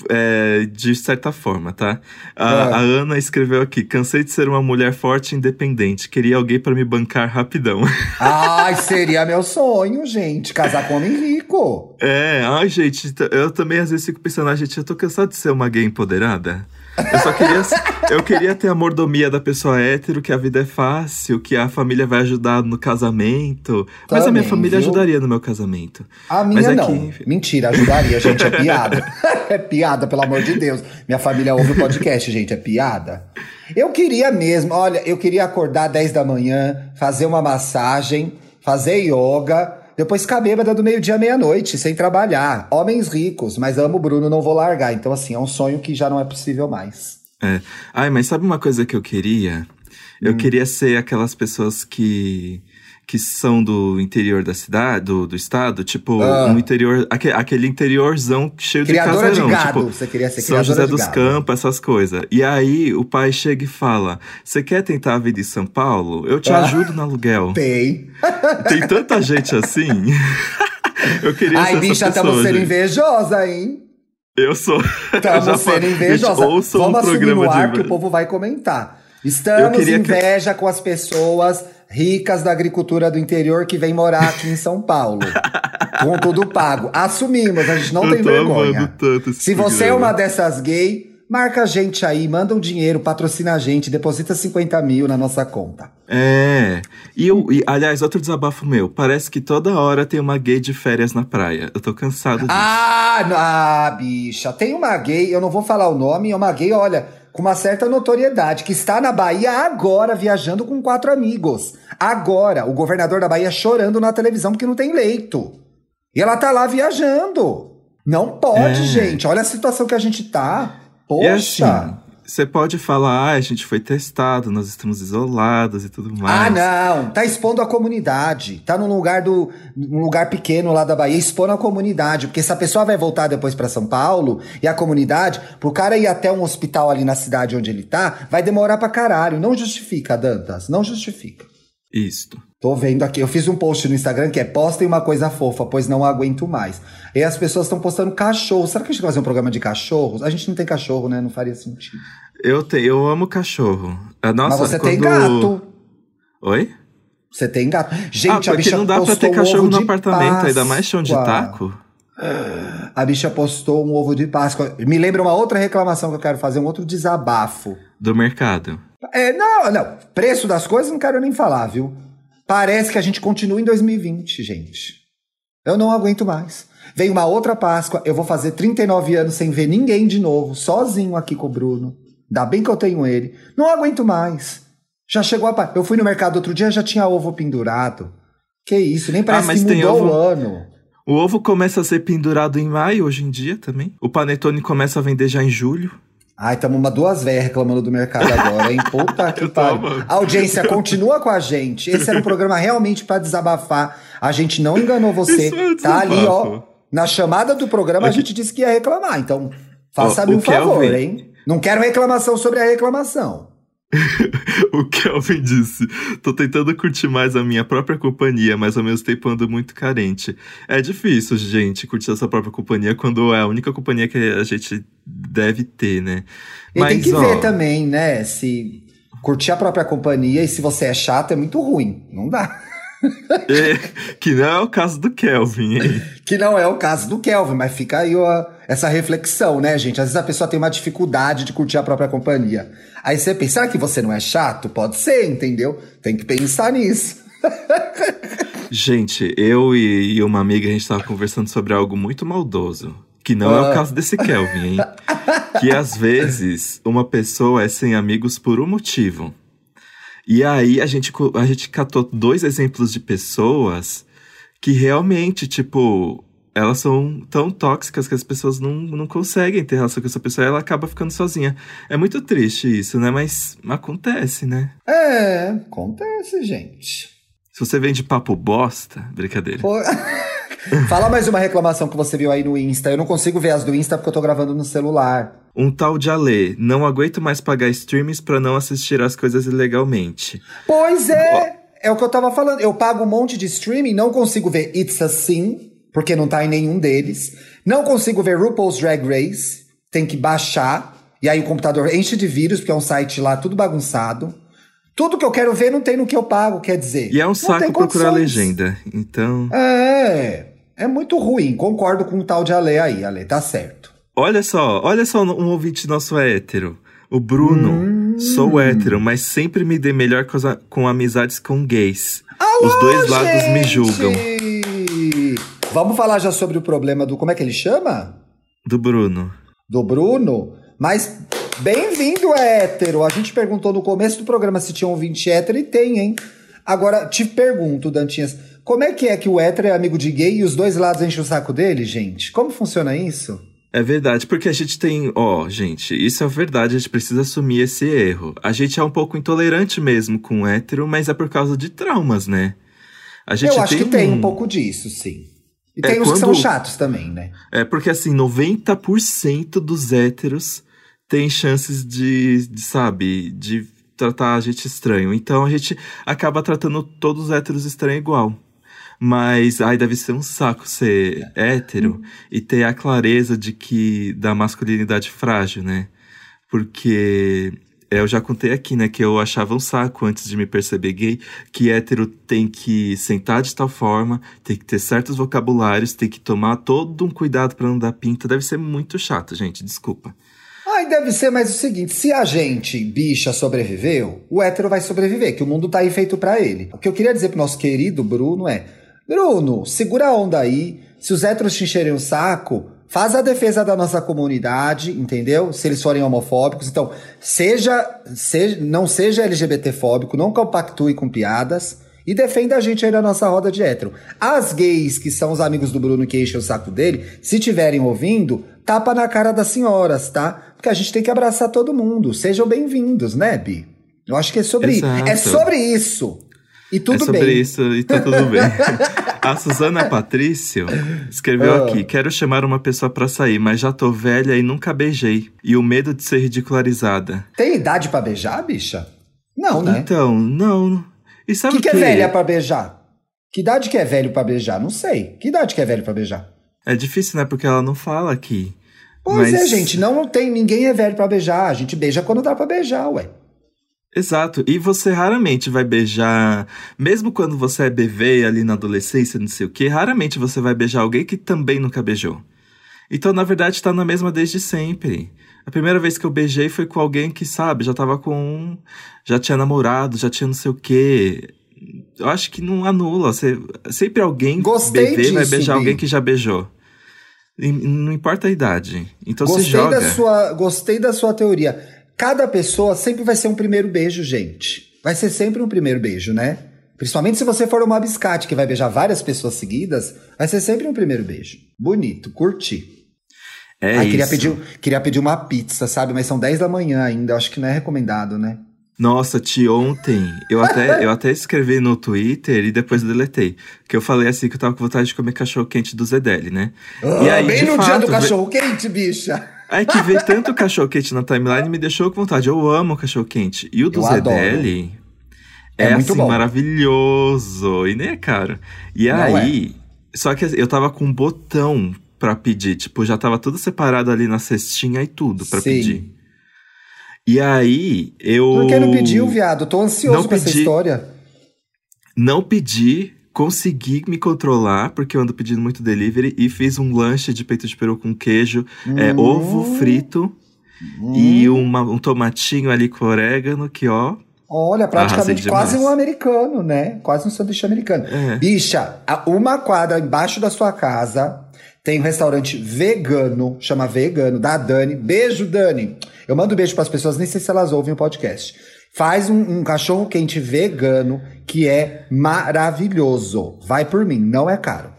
é, de certa forma, tá? A, Ah. a Ana escreveu aqui: cansei de ser uma mulher forte e independente. Queria alguém pra me bancar rapidão. Ai, seria meu sonho, gente. Casar com homem rico. É, ai, gente, eu também às vezes fico pensando, ah, gente, eu tô cansado de ser uma gay empoderada. Eu só queria. eu queria ter a mordomia da pessoa hétero, que a vida é fácil, que a família vai ajudar no casamento. Mas a minha Também, família viu? ajudaria no meu casamento. A Mas minha é não. que- Mentira, ajudaria, gente. É piada. é piada, pelo amor de Deus. Minha família ouve o podcast, gente. É piada. Eu queria mesmo, olha, eu queria acordar 10 da manhã, fazer uma massagem, fazer yoga, depois ficar bêbada do meio-dia à meia-noite, sem trabalhar. Homens ricos, mas amo o Bruno, não vou largar. Então, assim, é um sonho que já não é possível mais. É. Ai, mas sabe uma coisa que eu queria? Eu queria ser aquelas pessoas que que são do interior da cidade, do, do estado, tipo, Ah. um interior, aque- aquele interiorzão cheio Criadora de de casarão, gado. tipo, Você queria ser São José de dos gado. Campos, essas coisas. E aí o pai chega e fala: Você quer tentar a vida em São Paulo? Eu te Ah. ajudo no aluguel. Tem. Tem tanta gente assim. eu queria Ai, ser bicha, essa estamos pessoa, sendo gente. invejosa, hein? Eu sou. Estamos sendo invejosa. Vamos um programa no ar de que o povo vai comentar. Estamos que- inveja com as pessoas ricas da agricultura do interior que vêm morar aqui em São Paulo. com tudo pago. Assumimos, a gente não Eu tem tô vergonha. Se você é programa. uma dessas gay, marca a gente aí, manda um dinheiro, patrocina a gente, deposita 50 mil na nossa conta. É. E, eu, e, aliás, outro desabafo meu. Parece que toda hora tem uma gay de férias na praia. Eu tô cansado disso. Ah, ah, bicha, tem uma gay, eu não vou falar o nome, é uma gay, olha, com uma certa notoriedade, que está na Bahia agora, viajando com quatro amigos. Agora, o governador da Bahia chorando na televisão porque não tem leito. E ela tá lá viajando. Não pode, É. gente. Olha a situação que a gente tá. E assim, Poxa. Você pode falar, ah, a gente foi testado, nós estamos isolados e tudo mais. Ah, não. Tá expondo a comunidade. Tá num lugar do num lugar pequeno lá da Bahia, expondo a comunidade, porque se a pessoa vai voltar depois pra São Paulo e a comunidade, pro cara ir até um hospital ali na cidade onde ele tá, vai demorar pra caralho. Não justifica, Dantas, não justifica. Isto. Tô vendo aqui, eu fiz um post no Instagram que é postem uma coisa fofa, pois não aguento mais. E as pessoas estão postando cachorro. Será que a gente vai fazer um programa de cachorros? A gente não tem cachorro, né? Não faria sentido. Eu, te, eu amo cachorro. Ah, Nossa, Mas você quando... tem gato. Oi? Você tem gato. ah, Gente, a porque bicha não dá pra ter um cachorro no apartamento, ainda mais chão de Páscoa. taco. A bicha postou um ovo de Páscoa. Me lembra uma outra reclamação que eu quero fazer, um outro desabafo. Do mercado. É, não, não. Preço das coisas não quero nem falar, viu? Parece que a gente continua em 2020, gente. Eu não aguento mais. Vem uma outra Páscoa, eu vou fazer 39 anos sem ver ninguém de novo, sozinho aqui com o Bruno. Ainda bem que eu tenho ele. Não aguento mais. Já chegou a. Eu fui no mercado outro dia já tinha ovo pendurado. Que isso, nem parece Ah, mas que tem mudou ovo- o ano. O ovo começa a ser pendurado em maio hoje em dia também. O panetone começa a vender já em julho. Ai, tamo uma duas velhas reclamando do mercado agora, hein? Puta que pariu. A audiência continua com a gente. Esse era um programa realmente pra desabafar. A gente não enganou você. É tá ali, ó. Na chamada do programa a gente disse que ia reclamar. Então, faça-me um favor, hein? Não quero reclamação sobre a reclamação. O Kelvin disse: Tô tentando curtir mais a minha própria companhia, mas ao mesmo tempo ando muito carente. É difícil, gente, curtir a sua própria companhia quando é a única companhia que a gente deve ter, né? E tem que ó, ver também, né? Se curtir a própria companhia e se você é chato é muito ruim. Não dá. é, que não é o caso do Kelvin, hein? Que não é o caso do Kelvin, mas fica aí ó, essa reflexão, né, gente? Às vezes a pessoa tem uma dificuldade de curtir a própria companhia. Aí você pensa, será que você não é chato? Pode ser, entendeu? Tem que pensar nisso. Gente, eu e, e uma amiga, a gente tava conversando sobre algo muito maldoso. Que não é Ah. o caso desse Kelvin, hein? que às vezes uma pessoa é sem amigos por um motivo. E aí a gente, a gente catou dois exemplos de pessoas que realmente, tipo, elas são tão tóxicas que as pessoas não, não conseguem ter relação com essa pessoa e ela acaba ficando sozinha. É muito triste isso, né? Mas acontece, né? É, acontece, gente. Se você vem de papo bosta, brincadeira. Pô, Fala mais uma reclamação que você viu aí no Insta. Eu não consigo ver as do Insta porque eu tô gravando no celular. Um tal de Alê. Não aguento mais pagar streams pra não assistir as coisas ilegalmente. Pois é! É o que eu tava falando. Eu pago um monte de streaming, não consigo ver It's Assim, porque não tá em nenhum deles. Não consigo ver RuPaul's Drag Race, tem que baixar. E aí o computador enche de vírus, porque é um site lá tudo bagunçado. Tudo que eu quero ver não tem no que eu pago, quer dizer. E é um saco procurar legenda, então. É, é muito ruim. Concordo com o tal de Ale aí, Ale, tá certo. Olha só, olha só um ouvinte nosso hétero. O Bruno. Hum. Sou hétero, mas sempre me dei melhor com, as, com amizades com gays. Alô, Os dois lados gente! me julgam. Vamos falar já sobre o problema do. Como é que ele chama? Do Bruno. Do Bruno? Mas bem-vindo, hétero! A gente perguntou no começo do programa se tinha um ouvinte hétero e tem, hein? Agora, te pergunto, Dantinhas, como é que é que o hétero é amigo de gay e os dois lados enchem o saco dele, gente? Como funciona isso? É verdade, porque a gente tem. Ó, gente, isso é verdade, a gente precisa assumir esse erro. A gente é um pouco intolerante mesmo com o hétero, mas é por causa de traumas, né? A gente Eu acho tem que tem um- um pouco disso, sim. E É, tem uns que são quando- chatos também, né? É porque assim, 90% dos héteros têm chances de, de, sabe, de tratar a gente estranho. Então a gente acaba tratando todos os héteros estranho igual. Mas, ai, deve ser um saco ser hétero e ter a clareza de que da masculinidade frágil, né? Porque é, eu já contei aqui, né, que eu achava um saco antes de me perceber gay, que hétero tem que sentar de tal forma, tem que ter certos vocabulários, tem que tomar todo um cuidado pra não dar pinta. Deve ser muito chato, gente, desculpa. Ai, deve ser mais o seguinte: se a gente, bicha, sobreviveu, o hétero vai sobreviver, que o mundo tá aí feito pra ele. O que eu queria dizer pro nosso querido Bruno é: Bruno, segura a onda aí. Se os héteros te encherem o saco, faz a defesa da nossa comunidade, entendeu? Se eles forem homofóbicos. Então, seja, seja não seja LGBTfóbico, não compactue com piadas. E defenda a gente aí na nossa roda de hétero. As gays, que são os amigos do Bruno que enchem o saco dele, se estiverem ouvindo, tapa na cara das senhoras, tá? Porque a gente tem que abraçar todo mundo. Sejam bem-vindos, né, Bi? Eu acho que é sobre isso. Exato. É sobre isso. E tudo é sobre bem. isso e tá tudo bem. a Suzana Patrício escreveu Ah. aqui: Quero chamar uma pessoa pra sair, mas já tô velha e nunca beijei. E o medo de ser ridicularizada. Tem idade pra beijar, bicha? Não, né? Então, não. E sabe que, o que que é velha pra beijar? Que idade que é velho pra beijar? Não sei. Que idade que é velho pra beijar? É difícil, né? Porque ela não fala aqui. Pois Mas- é, gente. Não, não tem. Ninguém é velho pra beijar. A gente beija quando dá pra beijar, ué. Exato. E você raramente vai beijar, mesmo quando você é bebê ali na adolescência, não sei o quê, raramente você vai beijar alguém que também nunca beijou. Então, na verdade, tá na mesma desde sempre. A primeira vez que eu beijei foi com alguém que, sabe, já tava com. Já tinha namorado, já tinha não sei o quê. Eu acho que não anula. Você, sempre alguém Gostei bebê vai beijar Bi. alguém que já beijou. E não importa a idade. Então se Gostei joga. da, sua, gostei da sua teoria. Cada pessoa sempre vai ser um primeiro beijo, gente. Vai ser sempre um primeiro beijo, né? Principalmente se você for uma biscate que vai beijar várias pessoas seguidas, vai ser sempre um primeiro beijo. Bonito, curti. É Ai, isso. queria pedir, queria pedir uma pizza, sabe? Mas são 10 da manhã ainda, acho que não é recomendado, né? Nossa, Ti, ontem eu até, eu até escrevi no Twitter e depois deletei. Que eu falei assim que eu tava com vontade de comer cachorro quente do Zedeli, né? e Ah, aí, bem no dia fato, do ve- cachorro quente, bicha. Aí que ver tanto cachorro quente na timeline me deixou com vontade. Eu amo cachorro quente. E o do Eu É é, assim, bom. maravilhoso. E nem é caro. E Não aí. Só que eu tava com um botão pra pedir. Tipo, já tava tudo separado ali na cestinha e tudo pra Sim. pedir. E aí, eu. Por que não pediu, viado? Tô ansioso Não essa pedi. história. Não pedi, consegui me controlar, porque eu ando pedindo muito delivery, e fiz um lanche de peito de peru com queijo, é, Hum. ovo frito e uma- um tomatinho ali com orégano, que ó. Olha, praticamente quase um americano, né? Quase um sanduíche americano. É. Bicha, uma quadra embaixo da sua casa tem um restaurante vegano, chama Vegano, da Dani. Beijo, Dani. Eu mando beijo pras pessoas, nem sei se elas ouvem o podcast. Faz um, um cachorro quente vegano que é maravilhoso. Vai por mim, não é caro.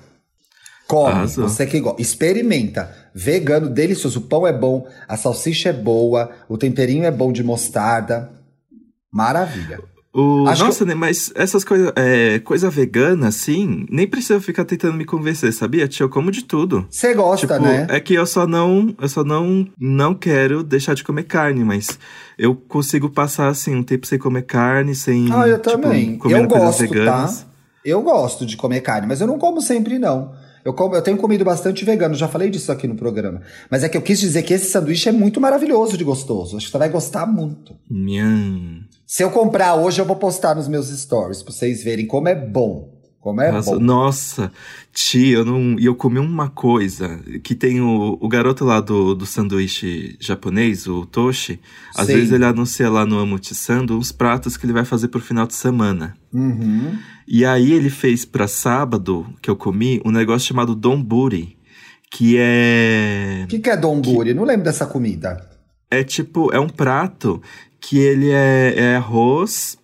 Come, Arrasou. você que gosta. Experimenta. Vegano, delicioso. O pão é bom, a salsicha é boa, o temperinho é bom de mostarda. Maravilha. O... Acho Nossa, né, mas essas coisas, é, coisa vegana, assim, nem precisa ficar tentando me convencer, sabia? Tia, eu como de tudo. Você gosta, Tipo, né? é que eu só não, eu só não, não quero deixar de comer carne, mas eu consigo passar, assim, um tempo sem comer carne, sem, Ah, eu tipo, também. eu gosto, veganas. tá? Eu gosto de comer carne, mas eu não como sempre, não. Eu, como, eu tenho comido bastante vegano, já falei disso aqui no programa. Mas é que eu quis dizer que esse sanduíche é muito maravilhoso de gostoso. Acho que você vai gostar muito. Nham. Se eu comprar hoje, eu vou postar nos meus stories pra vocês verem como é bom. Como é nossa, bom. nossa, tia, eu não. E eu comi uma coisa que tem o, o garoto lá do, do sanduíche japonês, o Toshi. Às Sei. vezes ele anuncia lá no Amutisando uns pratos que ele vai fazer pro final de semana. Uhum. E aí ele fez pra sábado, que eu comi, um negócio chamado donburi, que é O que, que é donburi? Não lembro dessa comida. é tipo, é um prato que ele é, é arroz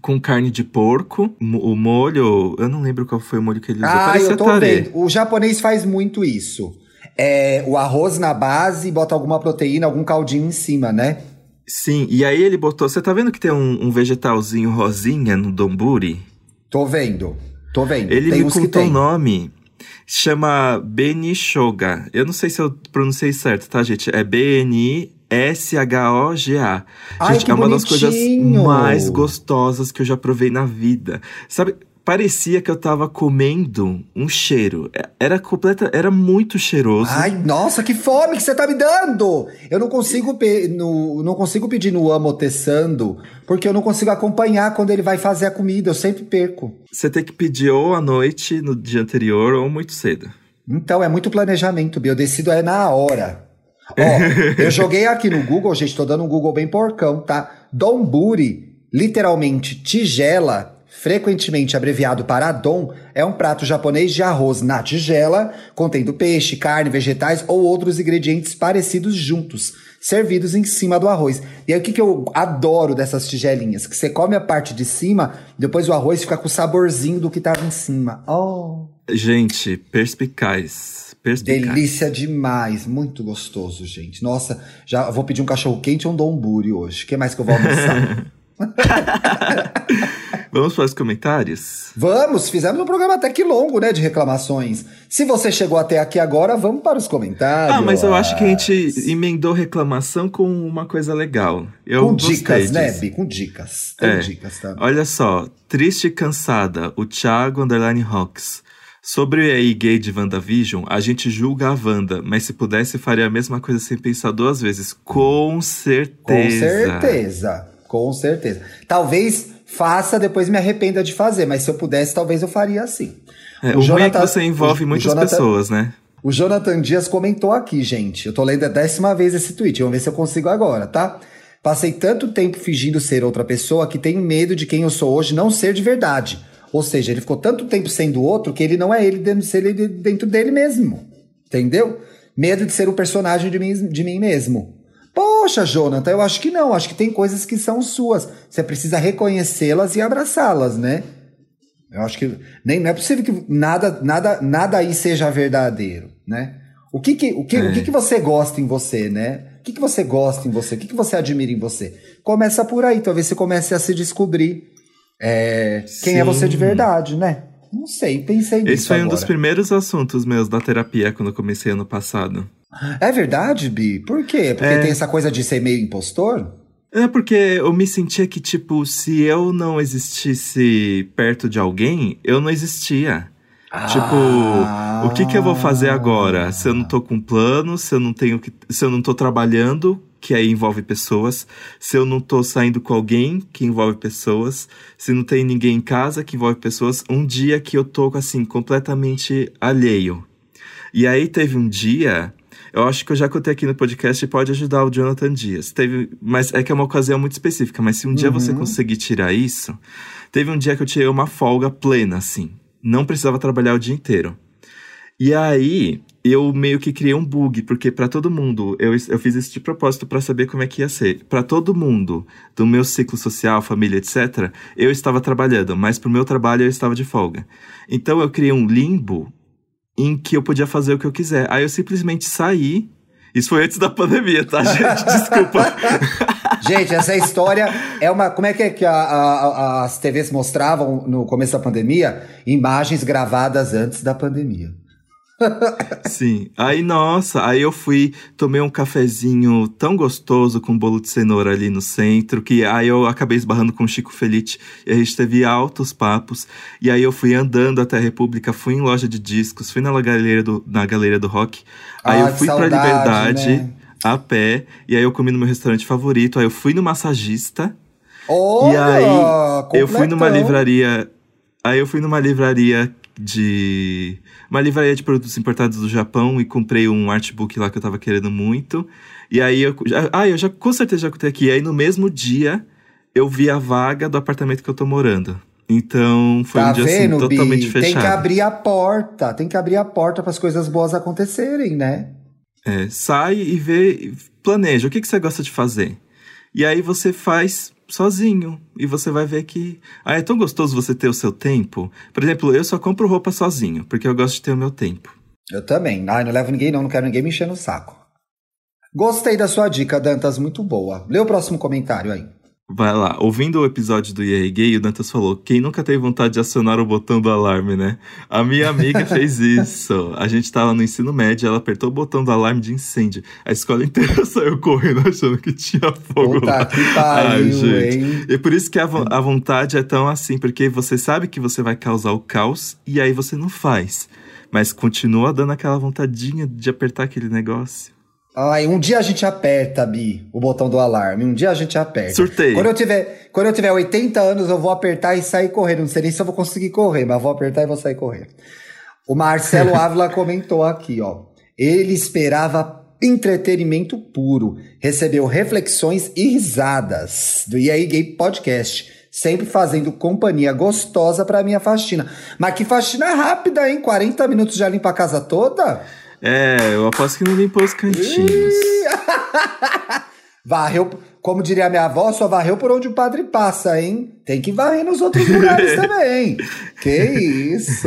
com carne de porco, o molho, eu não lembro qual foi o molho que ele usou, Ah, parecia eu tô tarê. vendo. O japonês faz muito isso. É o arroz na base, bota alguma proteína, algum caldinho em cima, né? Sim, e aí ele botou, você tá vendo que tem um, um vegetalzinho rosinha no donburi? Tô vendo. Tô vendo. Ele tem me contou o nome, chama Benishoga, eu não sei se eu pronunciei certo, tá gente? É B-N-I... S-H-O-G-A. Ai, Gente, que é uma das coisas mais gostosas que eu já provei na vida. Sabe, parecia que eu tava comendo um cheiro. É- Era completa, era muito cheiroso. Ai, nossa, que fome que você tá me dando! Eu não consigo, pe- no, não consigo pedir no Amotessando, porque eu não consigo acompanhar quando ele vai fazer a comida, eu sempre perco. Você tem que pedir ou à noite, no dia anterior, ou muito cedo. Então, é muito planejamento, Bia. Eu decido é na hora. Ó, eu joguei aqui no Google, gente, tô dando um Google bem porcão, tá? Donburi, literalmente tigela, frequentemente abreviado para Don, é um prato japonês de arroz na tigela, contendo peixe, carne, vegetais ou outros ingredientes parecidos juntos, servidos em cima do arroz. E aí o que, que eu adoro dessas tigelinhas? Que você come a parte de cima, depois o arroz fica com o saborzinho do que tava em cima. Oh! Gente, perspicaz. Perspicaz. Delícia demais, muito gostoso, gente. Nossa, já vou pedir um cachorro quente ou um donburi hoje. O que mais que eu vou almoçar? Vamos para os comentários? vamos, fizemos um programa até que longo, né, de reclamações. Se você chegou até aqui agora, vamos para os comentários. Ah, mas eu acho que a gente emendou reclamação com uma coisa legal. Eu com dicas, né, disso. Bi? Com dicas. Tem É. dicas, tá? Olha só, triste e cansada, o Thiago Underline Rocks. Sobre o EI gay de WandaVision, a gente julga a Wanda, mas se pudesse faria a mesma coisa sem pensar duas vezes. Com certeza. Com certeza. Com certeza. Talvez faça, depois me arrependa de fazer, mas se eu pudesse, talvez eu faria assim. É, o ruim é que você envolve o- o muitas Jonathan- pessoas, né? O Jonathan Dias comentou aqui, gente. Eu tô lendo a décima vez esse tweet. Vamos ver se eu consigo agora, tá? Passei tanto tempo fingindo ser outra pessoa que tenho medo de quem eu sou hoje não ser de verdade. Ou seja, ele ficou tanto tempo sendo outro que ele não é ele dentro, ele dentro dele mesmo. Entendeu? Medo de ser um personagem de mim, de mim mesmo. Poxa, Jonathan, eu acho que não. Acho que tem coisas que são suas. Você precisa reconhecê-las e abraçá-las, né? Eu acho que nem não é possível que nada, nada, nada aí seja verdadeiro, né? O que que, o que, É. o que, que você gosta em você, né? O que, que você gosta em você? O que, que você admira em você? Começa por aí, talvez você comece a se descobrir é, quem é Sim. você de verdade, né? Não sei, pensei nisso Esse foi um agora. dos primeiros assuntos meus da terapia quando eu comecei ano passado. É verdade, Bi? Por quê? Porque É. tem essa coisa de ser meio impostor? É porque eu me sentia que, tipo, se eu não existisse perto de alguém, eu não existia. Tipo, Ah. o que que eu vou fazer agora? Se eu não tô com plano, se eu não tenho que, se eu não tô trabalhando, que aí envolve pessoas, se eu não tô saindo com alguém, que envolve pessoas, se não tem ninguém em casa, que envolve pessoas, um dia que eu tô assim completamente alheio. E aí teve um dia, eu acho que eu já contei aqui no podcast e pode ajudar o Jonathan Dias. Teve, mas é que é uma ocasião muito específica, mas se um dia você conseguir tirar isso, teve um dia que eu tirei uma folga plena assim, não precisava trabalhar o dia inteiro. E aí, eu meio que criei um bug, porque pra todo mundo, eu, eu fiz isso de propósito pra saber como é que ia ser. Pra todo mundo do meu ciclo social, família, etc., eu estava trabalhando, mas pro meu trabalho eu estava de folga. Então eu criei um limbo em que eu podia fazer o que eu quiser. Aí eu simplesmente saí Isso foi antes da pandemia, tá, gente? Desculpa. Gente, essa história é uma. Como é que, é que a, a, as TVs mostravam no começo da pandemia? Imagens gravadas antes da pandemia. Sim. Aí, nossa, aí eu fui, tomei um cafezinho tão gostoso com bolo de cenoura ali no centro, que aí eu acabei esbarrando com o Chico Felite e a gente teve altos papos. E aí eu fui andando até a República, fui em loja de discos, fui na galeria do, na galeria do rock. Aí Ah, eu fui que pra saudade, Liberdade né? a pé, e aí eu comi no meu restaurante favorito, aí eu fui no massagista. Olha, E aí, eu fui numa completão. livraria. Aí eu fui numa livraria de. Uma livraria de produtos importados do Japão e comprei um artbook lá que eu tava querendo muito. E aí eu. já- Ah, eu já com certeza já contei aqui. E aí no mesmo dia eu vi a vaga do apartamento que eu tô morando. Então foi Tá um dia vendo, assim, Bi? totalmente Tem que fechado. abrir a porta. Tem que abrir a porta para as coisas boas acontecerem, né? É, sai e vê, planeja o que, que você gosta de fazer. E aí você faz sozinho. E você vai ver que. Ah, é tão gostoso você ter o seu tempo. Por exemplo, eu só compro roupa sozinho, porque eu gosto de ter o meu tempo. Eu também. Ai, não levo ninguém, não. Não quero ninguém me enchendo o saco. Gostei da sua dica, Dantas. Muito boa. Lê o próximo comentário aí. Vai lá, ouvindo o episódio do EA Gay, o Dantas falou: quem nunca teve vontade de acionar o botão do alarme, né? A minha amiga fez isso. A gente tava no ensino médio, ela apertou o botão do alarme de incêndio. A escola inteira saiu correndo achando que tinha fogo lá. Puta que pariu, Ai, gente. hein? E por isso que a, vo- a vontade é tão assim, porque você sabe que você vai causar o caos e aí você não faz. Mas continua dando aquela vontadinha de apertar aquele negócio. Ai, um dia a gente aperta, Bi, o botão do alarme. Um dia a gente aperta. Surteio. Quando eu tiver, quando eu tiver 80 anos, eu vou apertar e sair correndo. Não sei nem se eu vou conseguir correr, mas vou apertar e vou sair correndo. O Marcelo Ávila comentou aqui, ó. Ele esperava entretenimento puro. Recebeu reflexões e risadas do E aí Gay Podcast. Sempre fazendo companhia gostosa pra minha faxina. Mas que faxina rápida, hein? 40 minutos já limpa a casa toda? É, eu aposto que não limpou os cantinhos. Varreu, como diria minha avó, só varreu por onde o padre passa, hein? Tem que varrer nos outros lugares também. Que isso.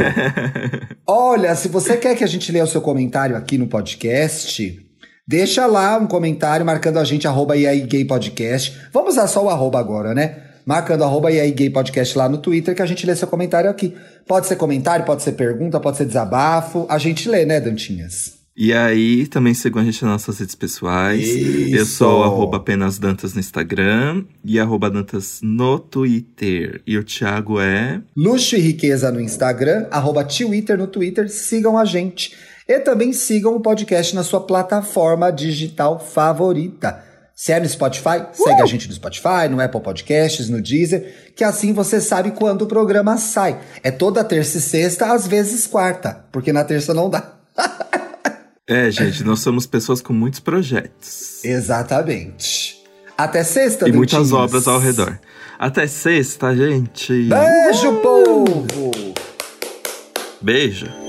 Olha, se você quer que a gente leia o seu comentário aqui no podcast, deixa lá um comentário marcando a gente, arroba e aí gay podcast. Vamos usar só o arroba agora, né? Marcando arroba e aí gay podcast lá no Twitter que a gente lê seu comentário aqui. Pode ser comentário, pode ser pergunta, pode ser desabafo. A gente lê, né, Dantinhas? E aí, também sigam a gente nas nossas redes pessoais. Isso. Eu sou arroba apenas Dantas no Instagram e arroba Dantas no Twitter. E o Thiago é. Luxo e Riqueza no Instagram, arroba Twitter no Twitter, sigam a gente. E também sigam o podcast na sua plataforma digital favorita. Se é no Spotify, segue a gente no Spotify, no Apple Podcasts, no Deezer, que assim você sabe quando o programa sai. É toda terça e sexta, às vezes quarta, porque na terça não dá. É, gente, nós somos pessoas com muitos projetos. Exatamente. Até sexta, E muitas obras ao redor. Até sexta, gente. Beijo, povo! Beijo.